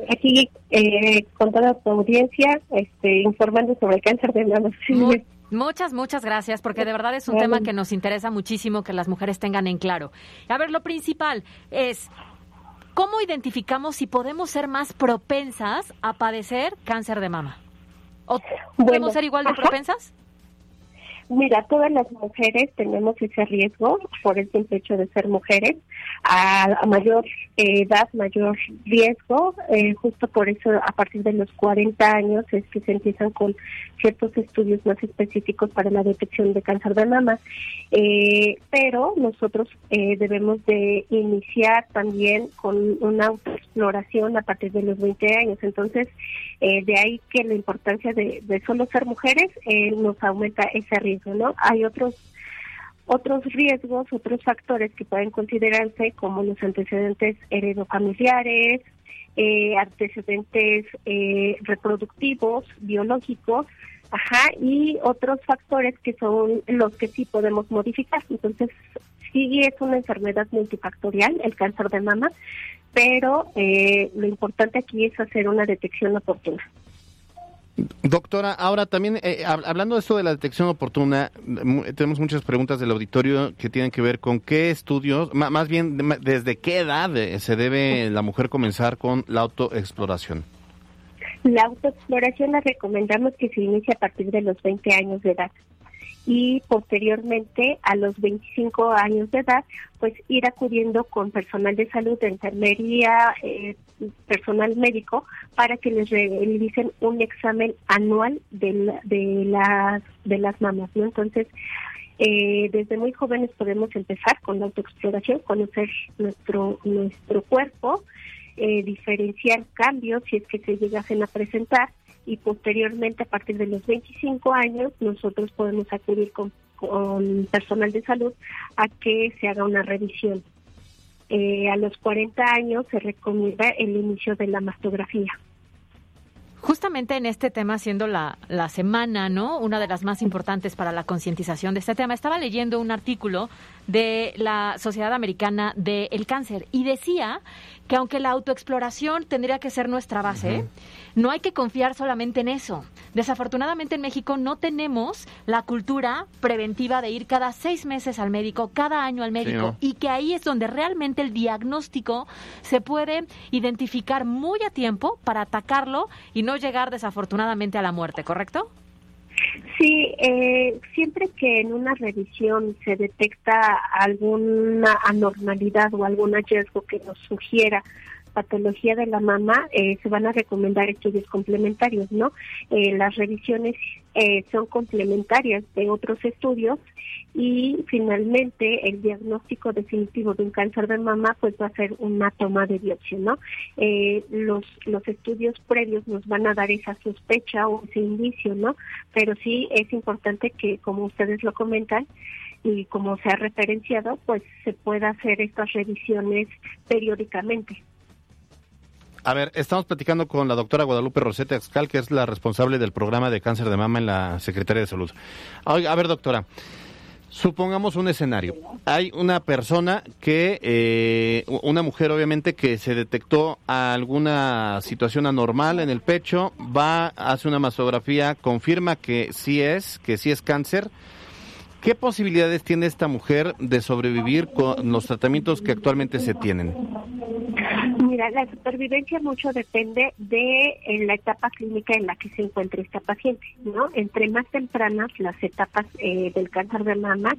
aquí eh, con toda tu audiencia este, informando sobre el cáncer de mama. muchas, muchas gracias, porque de verdad es un tema que nos interesa muchísimo que las mujeres tengan en claro. A ver, lo principal es, ¿cómo identificamos si podemos ser más propensas a padecer cáncer de mama? ¿Podemos ser igual de propensas? Mira, todas las mujeres tenemos ese riesgo por el simple hecho de ser mujeres. A, mayor edad, mayor riesgo. Eh, justo por eso, a partir de los 40 años, es que se empiezan con ciertos estudios más específicos para la detección de cáncer de mama. Eh, pero nosotros eh, debemos de iniciar también con una autoexploración a partir de los 20 años. Entonces, de ahí que la importancia de, de solo ser mujeres nos aumenta ese riesgo. ¿No? Hay otros otros riesgos, otros factores que pueden considerarse como los antecedentes heredofamiliares, eh, antecedentes eh, reproductivos, biológicos, ajá, y otros factores que son los que sí podemos modificar. Entonces, sí es una enfermedad multifactorial, el cáncer de mama, pero eh, lo importante aquí es hacer una detección oportuna. Doctora, ahora también, eh, hablando de esto de la detección oportuna, tenemos muchas preguntas del auditorio que tienen que ver con qué estudios, más bien, desde qué edad eh, se debe la mujer comenzar con la autoexploración. La autoexploración la recomendamos que se inicie a partir de los 20 años de edad y posteriormente a los 25 años de edad, pues ir acudiendo con personal de salud, de enfermería, eh, personal médico, para que les realicen un examen anual de, de, las, de las mamas, ¿no? Entonces, eh, desde muy jóvenes podemos empezar con la autoexploración, conocer nuestro, nuestro cuerpo, eh, diferenciar cambios si es que se llegasen a presentar y posteriormente a partir de los 25 años nosotros podemos acudir con, personal de salud a que se haga una revisión. Eh, a los 40 años se recomienda el inicio de la mastografía. Justamente en este tema, siendo la, la semana, ¿no? Una de las más importantes para la concientización de este tema, estaba leyendo un artículo de la Sociedad Americana del Cáncer y decía que aunque la autoexploración tendría que ser nuestra base, no hay que confiar solamente en eso. Desafortunadamente en México no tenemos la cultura preventiva de ir cada seis meses al médico, cada año al médico, y que ahí es donde realmente el diagnóstico se puede identificar muy a tiempo para atacarlo y no llegar desafortunadamente a la muerte, ¿correcto? Sí, eh, siempre que en una revisión se detecta alguna anormalidad o algún hallazgo que nos sugiera patología de la mama, eh, se van a recomendar estudios complementarios, ¿no? Eh, las revisiones eh, son complementarias de otros estudios y finalmente el diagnóstico definitivo de un cáncer de mama pues va a ser una toma de biopsia, ¿no? los, los estudios previos nos van a dar esa sospecha o ese indicio, ¿no? Pero sí es importante que, como ustedes lo comentan, y como se ha referenciado, pues se pueda hacer estas revisiones periódicamente. A ver, estamos platicando con la doctora Guadalupe Rosete Axcal, que es la responsable del programa de cáncer de mama en la Secretaría de Salud. a ver, doctora, supongamos un escenario. Hay una persona que, eh, una mujer obviamente, que se detectó alguna situación anormal en el pecho, va, hace una mastografía, confirma que sí es, que sí es cáncer. ¿Qué posibilidades tiene esta mujer de sobrevivir con los tratamientos que actualmente se tienen? La supervivencia mucho depende de la etapa clínica en la que se encuentra esta paciente, ¿no? Entre más tempranas las etapas eh, del cáncer de mama,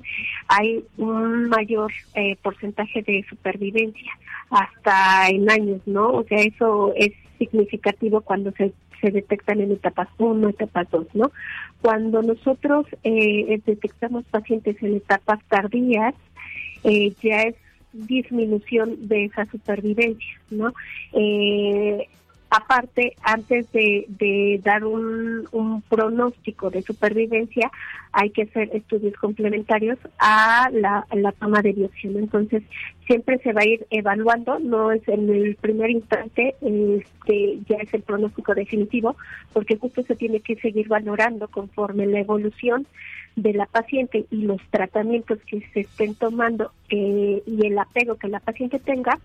hay un mayor eh, porcentaje de supervivencia, hasta en años, ¿no? O sea, eso es significativo cuando se se detectan en etapas 1, etapas 2, ¿no? Cuando nosotros eh, detectamos pacientes en etapas tardías, eh, ya es disminución de esa supervivencia, ¿no? Eh, aparte, antes de, dar un, pronóstico de supervivencia, hay que hacer estudios complementarios a la, toma de biopsia. Entonces, siempre se va a ir evaluando, no es en el primer instante, este, ya es el pronóstico definitivo, porque justo se tiene que seguir valorando conforme la evolución de la paciente y los tratamientos que se estén tomando eh, y el apego que la paciente tenga,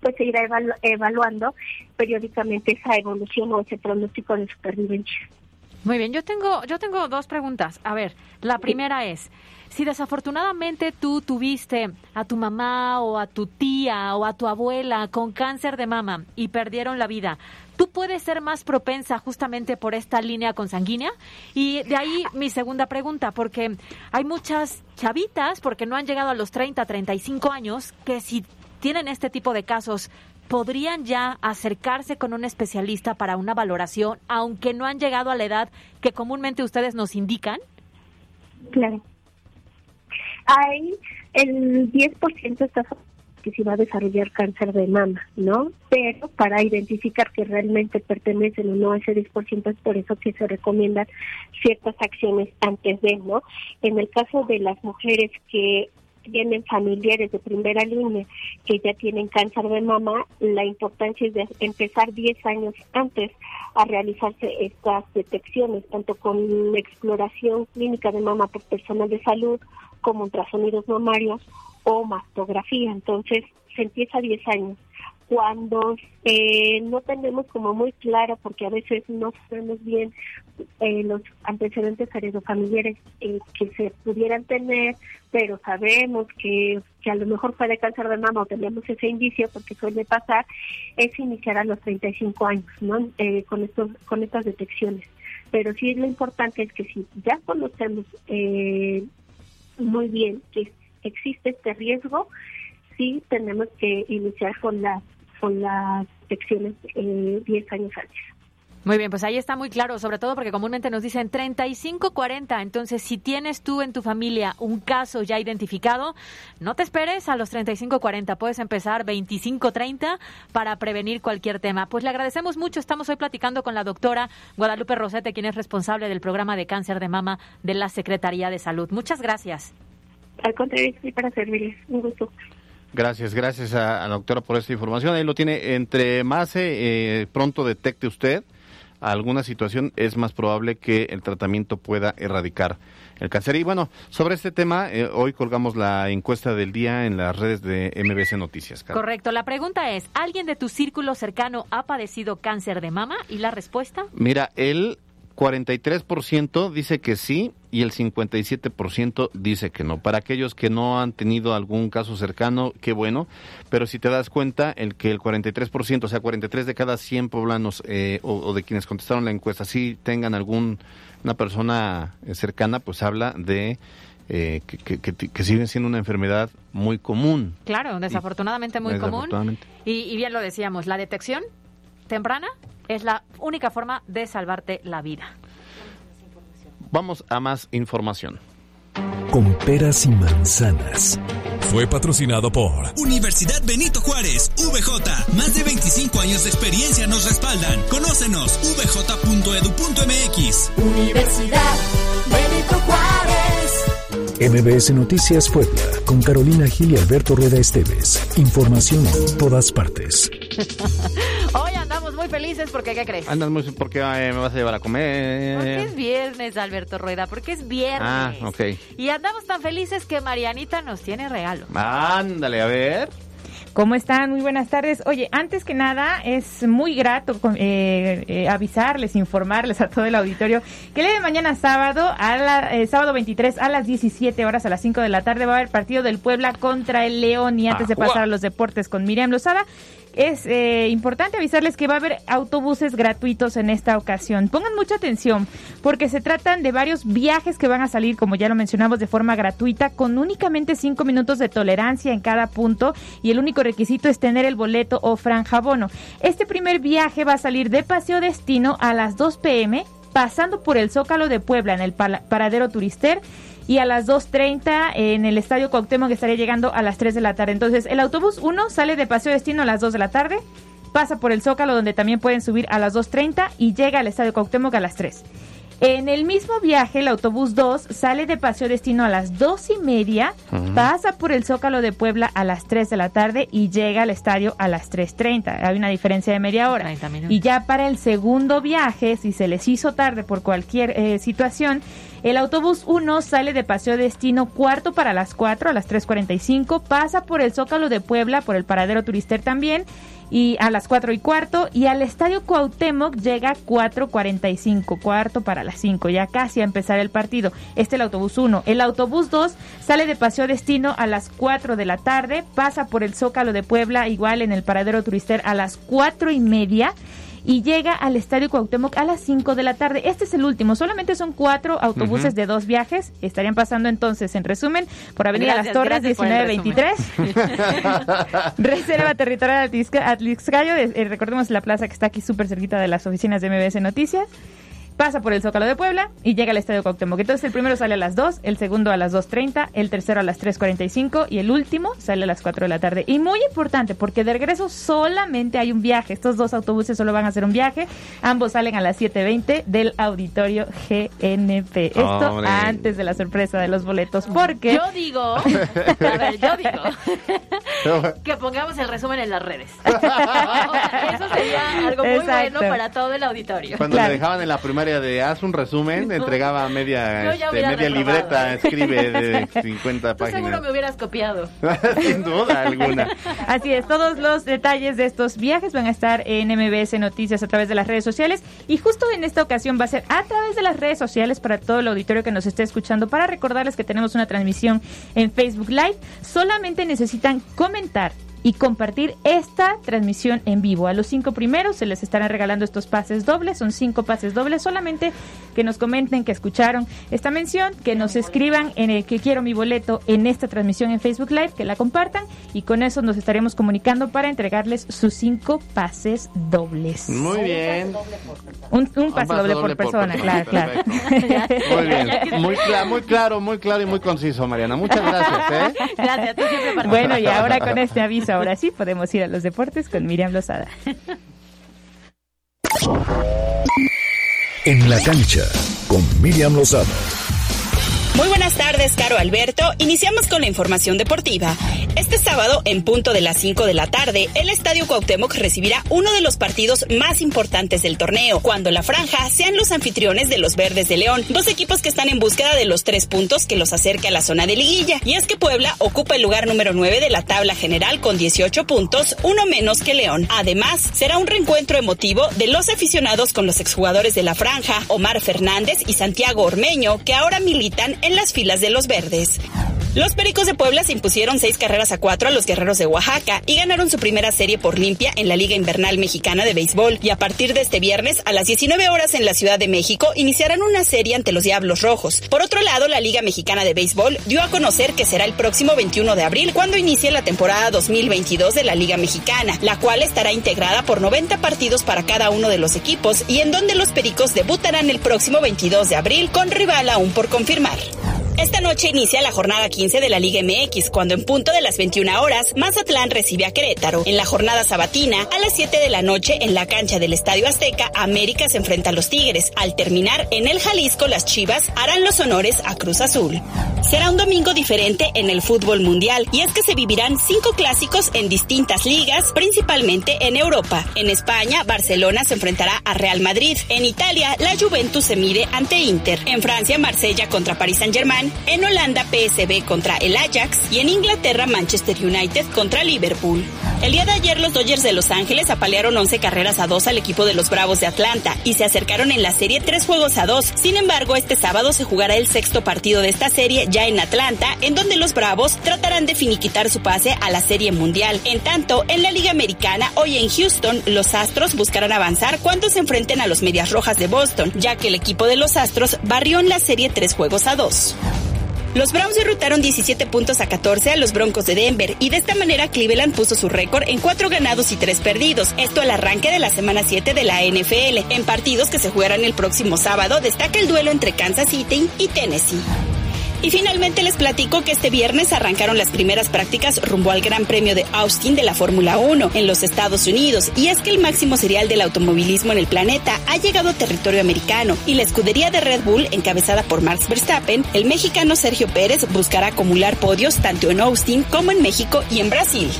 pues se irá evaluando periódicamente esa evolución o ese pronóstico de supervivencia. Muy bien, yo tengo, yo tengo dos preguntas. A ver, la primera es, si desafortunadamente tú tuviste a tu mamá o a tu tía o a tu abuela con cáncer de mama y perdieron la vida, ¿tú puedes ser más propensa justamente por esta línea consanguínea? Y de ahí mi segunda pregunta, porque hay muchas chavitas, porque no han llegado a los 30, 35 años, que si tienen este tipo de casos, podrían ya acercarse con un especialista para una valoración, aunque no han llegado a la edad que comúnmente ustedes nos indican? Claro. Hay el 10% está que se va a desarrollar cáncer de mama, ¿no? Pero para identificar que realmente pertenecen o no a ese 10% es por eso que se recomiendan ciertas acciones antes de, ¿no? En el caso de las mujeres que tienen familiares de primera línea que ya tienen cáncer de mama, la importancia es de empezar 10 años antes a realizarse estas detecciones, tanto con exploración clínica de mama por personal de salud como ultrasonidos mamarios o mastografía. Entonces, se empieza a 10 años. Cuando eh, no tenemos como muy claro, porque a veces no sabemos bien eh, los antecedentes heredofamiliares eh, que se pudieran tener, pero sabemos que, que a lo mejor fue de cáncer de mama o tenemos ese indicio, porque suele pasar, es iniciar a los 35 años, ¿no? Eh, con, estos, con estas detecciones. Pero sí lo importante es que si ya conocemos eh, muy bien que existe este riesgo, sí tenemos que iniciar con las con las detecciones eh, 10 años antes. Muy bien, pues ahí está muy claro, sobre todo porque comúnmente nos dicen 35-40. Entonces, si tienes tú en tu familia un caso ya identificado, no te esperes a los 35-40. Puedes empezar 25-30 para prevenir cualquier tema. Pues le agradecemos mucho. Estamos hoy platicando con la doctora Guadalupe Rosete, quien es responsable del programa de cáncer de mama de la Secretaría de Salud. Muchas gracias. Al contrario, estoy para servirles. Un gusto. Gracias, gracias a, a la doctora por esta información. Ahí lo tiene. Entre más eh, pronto detecte usted alguna situación, es más probable que el tratamiento pueda erradicar el cáncer. Y bueno, sobre este tema, eh, hoy colgamos la encuesta del día en las redes de MBC Noticias. Correcto. La pregunta es, ¿alguien de tu círculo cercano ha padecido cáncer de mama? ¿Y la respuesta? Mira, el 43% dice que sí y el 57% dice que no. Para aquellos que no han tenido algún caso cercano, qué bueno, pero si te das cuenta, el que el 43%, o sea, 43 de cada 100 poblanos eh, o, o, de quienes contestaron la encuesta, sí tengan algún una persona eh, cercana, pues habla de eh, que, que, que, que, sigue siendo una enfermedad muy común. Claro, desafortunadamente muy desafortunadamente. común. Y, y bien lo decíamos, la detección temprana es la única forma de salvarte la vida. Vamos a más información. Con peras y manzanas. Fue patrocinado por Universidad Benito Juárez, VJ. Más de 25 años de experiencia nos respaldan. Conócenos, vj.edu.mx. Universidad Benito Juárez. MBS Noticias Puebla, con Carolina Gil y Alberto Rueda Esteves. Información en todas partes. Muy felices porque, ¿qué crees? Andas muy porque eh, me vas a llevar a comer. Porque es viernes, Alberto Rueda, porque es viernes. Ah, ok. Y andamos tan felices que Marianita nos tiene regalo. Ándale, a ver. ¿Cómo están? Muy buenas tardes. Oye, antes que nada, es muy grato eh, eh, avisarles, informarles a todo el auditorio que el día de mañana sábado, a la, eh, sábado 23 a las 17 horas, a las 5 de la tarde, va a haber partido del Puebla contra el León. Y antes de pasar a los deportes con Miriam Lozada, es eh, importante avisarles que va a haber autobuses gratuitos en esta ocasión. Pongan mucha atención porque se tratan de varios viajes que van a salir, como ya lo mencionamos, de forma gratuita, con únicamente cinco minutos de tolerancia en cada punto y el único requisito es tener el boleto o franja bono. Este primer viaje va a salir de Paseo Destino a las 2 pm, pasando por el Zócalo de Puebla en el paradero Turister y a las 2.30 en el Estadio Cuauhtémoc que estaría llegando a las 3 de la tarde. Entonces, el autobús 1 sale de Paseo Destino a las 2 de la tarde, pasa por el Zócalo donde también pueden subir a las 2.30 y llega al Estadio Cuauhtémoc a las 3. En el mismo viaje, el autobús 2 sale de Paseo Destino a las dos y media, uh -huh. pasa por el Zócalo de Puebla a las 3 de la tarde y llega al estadio a las 3.30. Hay una diferencia de media hora. Y ya para el segundo viaje, si se les hizo tarde por cualquier eh, situación, El autobús 1 sale de Paseo Destino cuarto para las 4 a las 3.45, pasa por el Zócalo de Puebla, por el Paradero Turister también, y a las 4 y cuarto, y al Estadio Cuauhtémoc llega 4.45, cuarto para las 5, ya casi a empezar el partido. Este es el autobús 1. El autobús 2 sale de Paseo Destino a las 4 de la tarde, pasa por el Zócalo de Puebla, igual en el Paradero Turister a las 4 y media y llega al Estadio Cuauhtémoc a las 5 de la tarde. Este es el último, solamente son cuatro autobuses de dos viajes. Estarían pasando entonces, en resumen, por Avenida Gracias, Las Torres gracias por el 1923. Reserva Territorial Atlixca- Atlixcayo, eh, recordemos la plaza que está aquí súper cerquita de las oficinas de MBS Noticias. Pasa por el Zócalo de Puebla y llega al Estadio Cuauhtémoc. Entonces el primero sale a las 2, el segundo a las 2.30, el tercero a las 3.45 y el último sale a las 4 de la tarde. Y muy importante porque de regreso solamente hay un viaje. Estos dos autobuses solo van a hacer un viaje. Ambos salen a las 7.20 del auditorio GNP. Esto Hombre. antes de la sorpresa de los boletos porque... Yo digo, a ver, yo digo que pongamos el resumen en las redes. Eso algo muy Exacto. bueno para todo el auditorio. Cuando le dejaban en la primaria de haz un resumen, entregaba media, este, media reprobado. libreta, escribe de 50 Tú seguro páginas. me hubieras copiado. Sin duda alguna. Así es, todos los detalles de estos viajes van a estar en MBS Noticias a través de las redes sociales y justo en esta ocasión va a ser a través de las redes sociales para todo el auditorio que nos esté escuchando para recordarles que tenemos una transmisión en Facebook Live. Solamente necesitan comentar y compartir esta transmisión en vivo. A los cinco primeros se les estarán regalando estos pases dobles, son cinco pases dobles, solamente que nos comenten que escucharon esta mención, que nos escriban en el que quiero mi boleto en esta transmisión en Facebook Live, que la compartan y con eso nos estaremos comunicando para entregarles sus cinco pases dobles. Muy bien. Un, un pase doble, por persona, claro, claro. Muy bien. Muy claro, muy claro y muy conciso, Mariana. Muchas gracias, ¿eh? Gracias, tú siempre participas. Bueno, y ahora con este aviso, ahora sí podemos ir a los deportes con Miriam Lozada. En la cancha con Miriam Lozada. Muy buenas tardes, Caro Alberto. Iniciamos con la información deportiva. Este sábado, en punto de las 5 de la tarde, el Estadio Cuauhtémoc recibirá uno de los partidos más importantes del torneo, cuando la franja sean los anfitriones de los Verdes de León, dos equipos que están en búsqueda de los tres puntos que los acerque a la zona de liguilla. Y es que Puebla ocupa el lugar número 9 de la tabla general con 18 puntos, uno menos que León. Además, será un reencuentro emotivo de los aficionados con los exjugadores de la franja, Omar Fernández y Santiago Ormeño, que ahora militan en las filas de los verdes. Los Pericos de Puebla se impusieron seis carreras a cuatro a los Guerreros de Oaxaca y ganaron su primera serie por limpia en la Liga Invernal Mexicana de Béisbol. Y a partir de este viernes, a las 19 horas en la Ciudad de México, iniciarán una serie ante los Diablos Rojos. Por otro lado, la Liga Mexicana de Béisbol dio a conocer que será el próximo 21 de abril cuando inicie la temporada 2022 de la Liga Mexicana, la cual estará integrada por 90 partidos para cada uno de los equipos y en donde los Pericos debutarán el próximo 22 de abril con rival aún por confirmar. Esta noche inicia la jornada 15 de la Liga MX, cuando en punto de las 21 horas, Mazatlán recibe a Querétaro. En la jornada sabatina, a las 7 de la noche, en la cancha del Estadio Azteca, América se enfrenta a los Tigres. Al terminar, en el Jalisco, las Chivas harán los honores a Cruz Azul. Será un domingo diferente en el fútbol mundial, y es que se vivirán cinco clásicos en distintas ligas, principalmente en Europa. En España, Barcelona se enfrentará a Real Madrid. En Italia, la Juventus se mide ante Inter. En Francia, Marsella contra Paris Saint-Germain. En Holanda, PSV contra el Ajax. Y en Inglaterra, Manchester United contra Liverpool. El día de ayer, los Dodgers de Los Ángeles apalearon 11 carreras a 2 al equipo de los Bravos de Atlanta y se acercaron en la serie 3 juegos a 2. Sin embargo, este sábado se jugará el sexto partido de esta serie ya en Atlanta, en donde los Bravos tratarán de finiquitar su pase a la Serie Mundial. En tanto, en la Liga Americana, hoy en Houston, los Astros buscarán avanzar cuando se enfrenten a los Medias Rojas de Boston, ya que el equipo de los Astros barrió en la serie 3 juegos a 2. Los Browns derrotaron 17 puntos a 14 a los Broncos de Denver y de esta manera Cleveland puso su récord en 4 ganados y 3 perdidos. Esto al arranque de la semana 7 de la NFL. En partidos que se jugarán el próximo sábado destaca el duelo entre Kansas City y Tennessee. Y finalmente les platico que este viernes arrancaron las primeras prácticas rumbo al Gran Premio de Austin de la Fórmula 1 en los Estados Unidos. Y es que el máximo serial del automovilismo en el planeta ha llegado a territorio americano y la escudería de Red Bull, encabezada por Max Verstappen, el mexicano Sergio Pérez buscará acumular podios tanto en Austin como en México y en Brasil.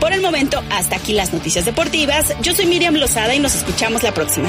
Por el momento, hasta aquí las noticias deportivas. Yo soy Miriam Lozada y nos escuchamos la próxima.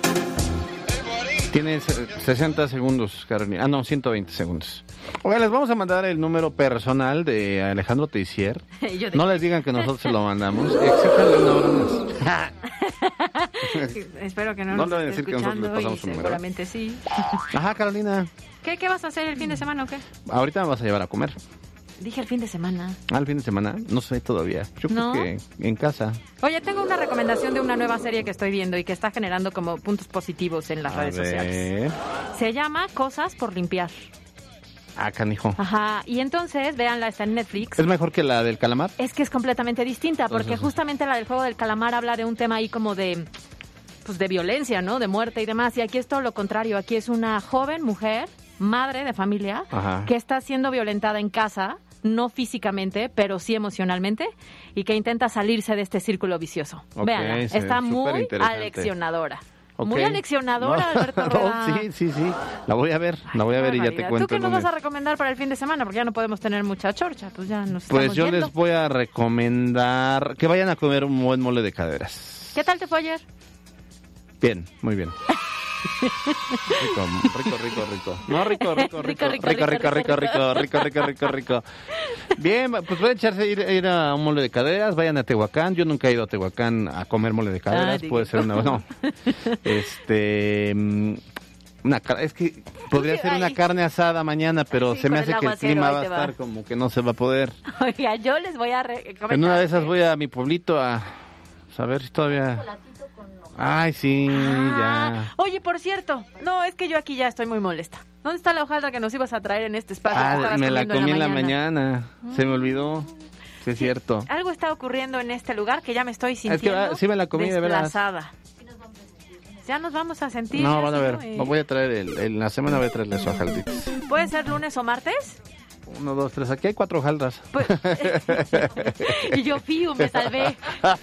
Tienes eh, 60 segundos, Carolina. Ah, no, 120 segundos. Oiga, les vamos a mandar el número personal de Alejandro de- No les digan que nosotros se lo mandamos. Espero que no, No nos le esté decir que nosotros le escuchando pasamos su número. seguramente sí. Ajá, Carolina. ¿Qué, ¿Qué vas a hacer el fin de semana o qué? Ahorita me vas a llevar a comer. Dije el fin de semana. Al fin de semana, no sé todavía. Yo ¿No? creo que en casa. Oye, tengo una recomendación de una nueva serie que estoy viendo y que está generando como puntos positivos en las A redes sociales. Se llama Cosas por limpiar. Ah, canijo. Ajá. Y entonces, véanla, está en Netflix. ¿Es mejor que la del calamar? Es que es completamente distinta, porque justamente la del juego del calamar habla de un tema ahí como de pues de violencia, ¿no? De muerte y demás. Y aquí es todo lo contrario. Aquí es una joven mujer, madre de familia, Ajá. que está siendo violentada en casa, no físicamente, pero sí emocionalmente, y que intenta salirse de este círculo vicioso. Ok, Véanla, se- está muy aleccionadora. Muy aleccionadora, No. Alberto No, Rueda. sí, sí, sí. La voy a ver, la voy a ver y ya te cuento. ¿Tú qué nos vas a recomendar para el fin de semana? Porque ya no podemos tener mucha chorcha, pues ya nos Pues estamos yo yendo. les voy a recomendar que vayan a comer un buen mole de caderas. ¿Qué tal te fue ayer? Bien, muy bien. Rico, rico, rico, rico. No, rico, rico, rico, rico, rico, rico, rico, rico, rico, rico, rico. Bien, pues pueden echarse ir, ir a un mole de caderas, vayan a Tehuacán. Yo nunca he ido a Tehuacán a comer mole de caderas, Ah, puede digo. ser una, no. Este, mm, una car- es que podría ser una carne asada mañana, pero Sí, se me hace el que el clima va a va. estar como que no se va a poder. Oiga, yo les voy a recomendar. En una de esas voy a mi pueblito a saber si todavía. Ay, sí, ya. Oye, por cierto, no, es que yo aquí ya estoy muy molesta. ¿Dónde está la hojaldra que nos ibas a traer en este espacio? que Ah, me la comí en la mañana. Se me olvidó. Sí, es cierto. Algo está ocurriendo en este lugar que ya me estoy que, sintiendo ah, sí me la comí, de veras. desplazada. Ya nos vamos a sentir. No, van a ver. ¿no? Me voy a traer el, en la semana voy a traerle su hojalditas. ¿Puede ser lunes o martes? Uno, dos, tres. Aquí hay cuatro hojaldras. Pues, y yo, fiu, me salvé.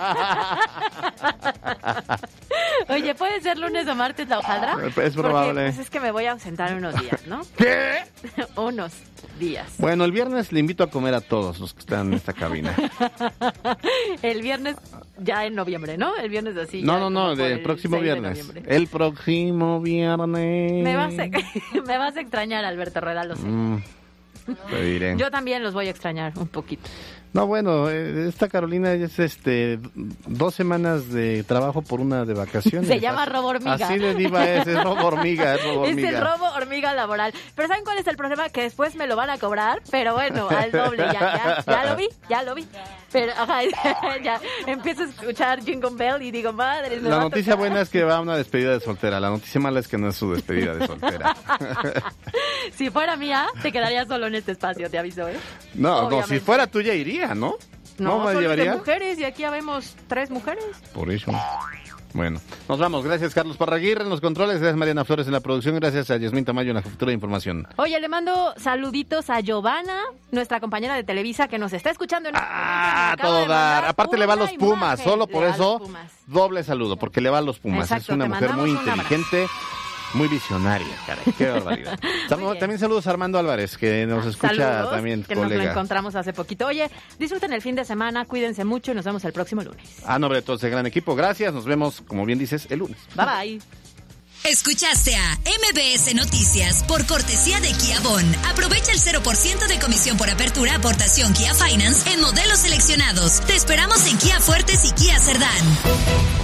Oye, ¿puede ser lunes o martes la hojaldra? Es Porque, probable. pues es que me voy a ausentar unos días, ¿no? ¿Qué? unos días. Bueno, el viernes le invito a comer a todos los que están en esta cabina. El viernes, ya en noviembre, ¿no? El viernes así. No, no, no, del el próximo 6 de viernes. El próximo viernes. Me vas, a, me vas a extrañar, Alberto Rueda, lo sé. Mm, Yo también los voy a extrañar un poquito. No, bueno, eh, esta Carolina es este dos semanas de trabajo por una de vacaciones. Se llama robo hormiga. Así de diva es, es robo hormiga, es robo Es hormiga. el robo hormiga laboral. Pero ¿saben cuál es el problema? Que después me lo van a cobrar, pero bueno, al doble. Ya, ya, ya lo vi, ya lo vi. Pero, ajá, ya empiezo a escuchar Jingle Bell y digo, madre, me La noticia tocar". buena es que va a una despedida de soltera. La noticia mala es que no es su despedida de soltera. Si fuera mía, te quedaría solo en este espacio, te aviso, ¿eh? No, no, si fuera tuya iría, ¿no? No, es de llevaría? mujeres y aquí ya vemos tres mujeres. Por eso. Bueno, nos vamos. Gracias, Carlos Parraguirre en los controles. Gracias, Mariana Flores en la producción. Gracias a Yasmín Tamayo en la jefatura de información. Oye, le mando saluditos a Giovanna, nuestra compañera de Televisa, que nos está escuchando en este Ah, todo dar. Aparte le va a los Pumas. Solo por eso, doble saludo, porque le va a los Pumas. Exacto, es una mujer muy abrazo. Muy visionaria, caray. Qué barbaridad. Tam- También saludos a Armando Álvarez, que nos escucha Saludos, también, que nos lo colega. encontramos hace poquito. Oye, disfruten el fin de semana, cuídense mucho y nos vemos el próximo lunes. A nombre de todo ese gran equipo, gracias. Nos vemos, como bien dices, el lunes. Bye bye. Escuchaste a MBS Noticias por cortesía de Kia Bon. Aprovecha el 0% de comisión por apertura aportación Kia Finance en modelos seleccionados. Te esperamos en Kia Fuertes y Kia Cerdán.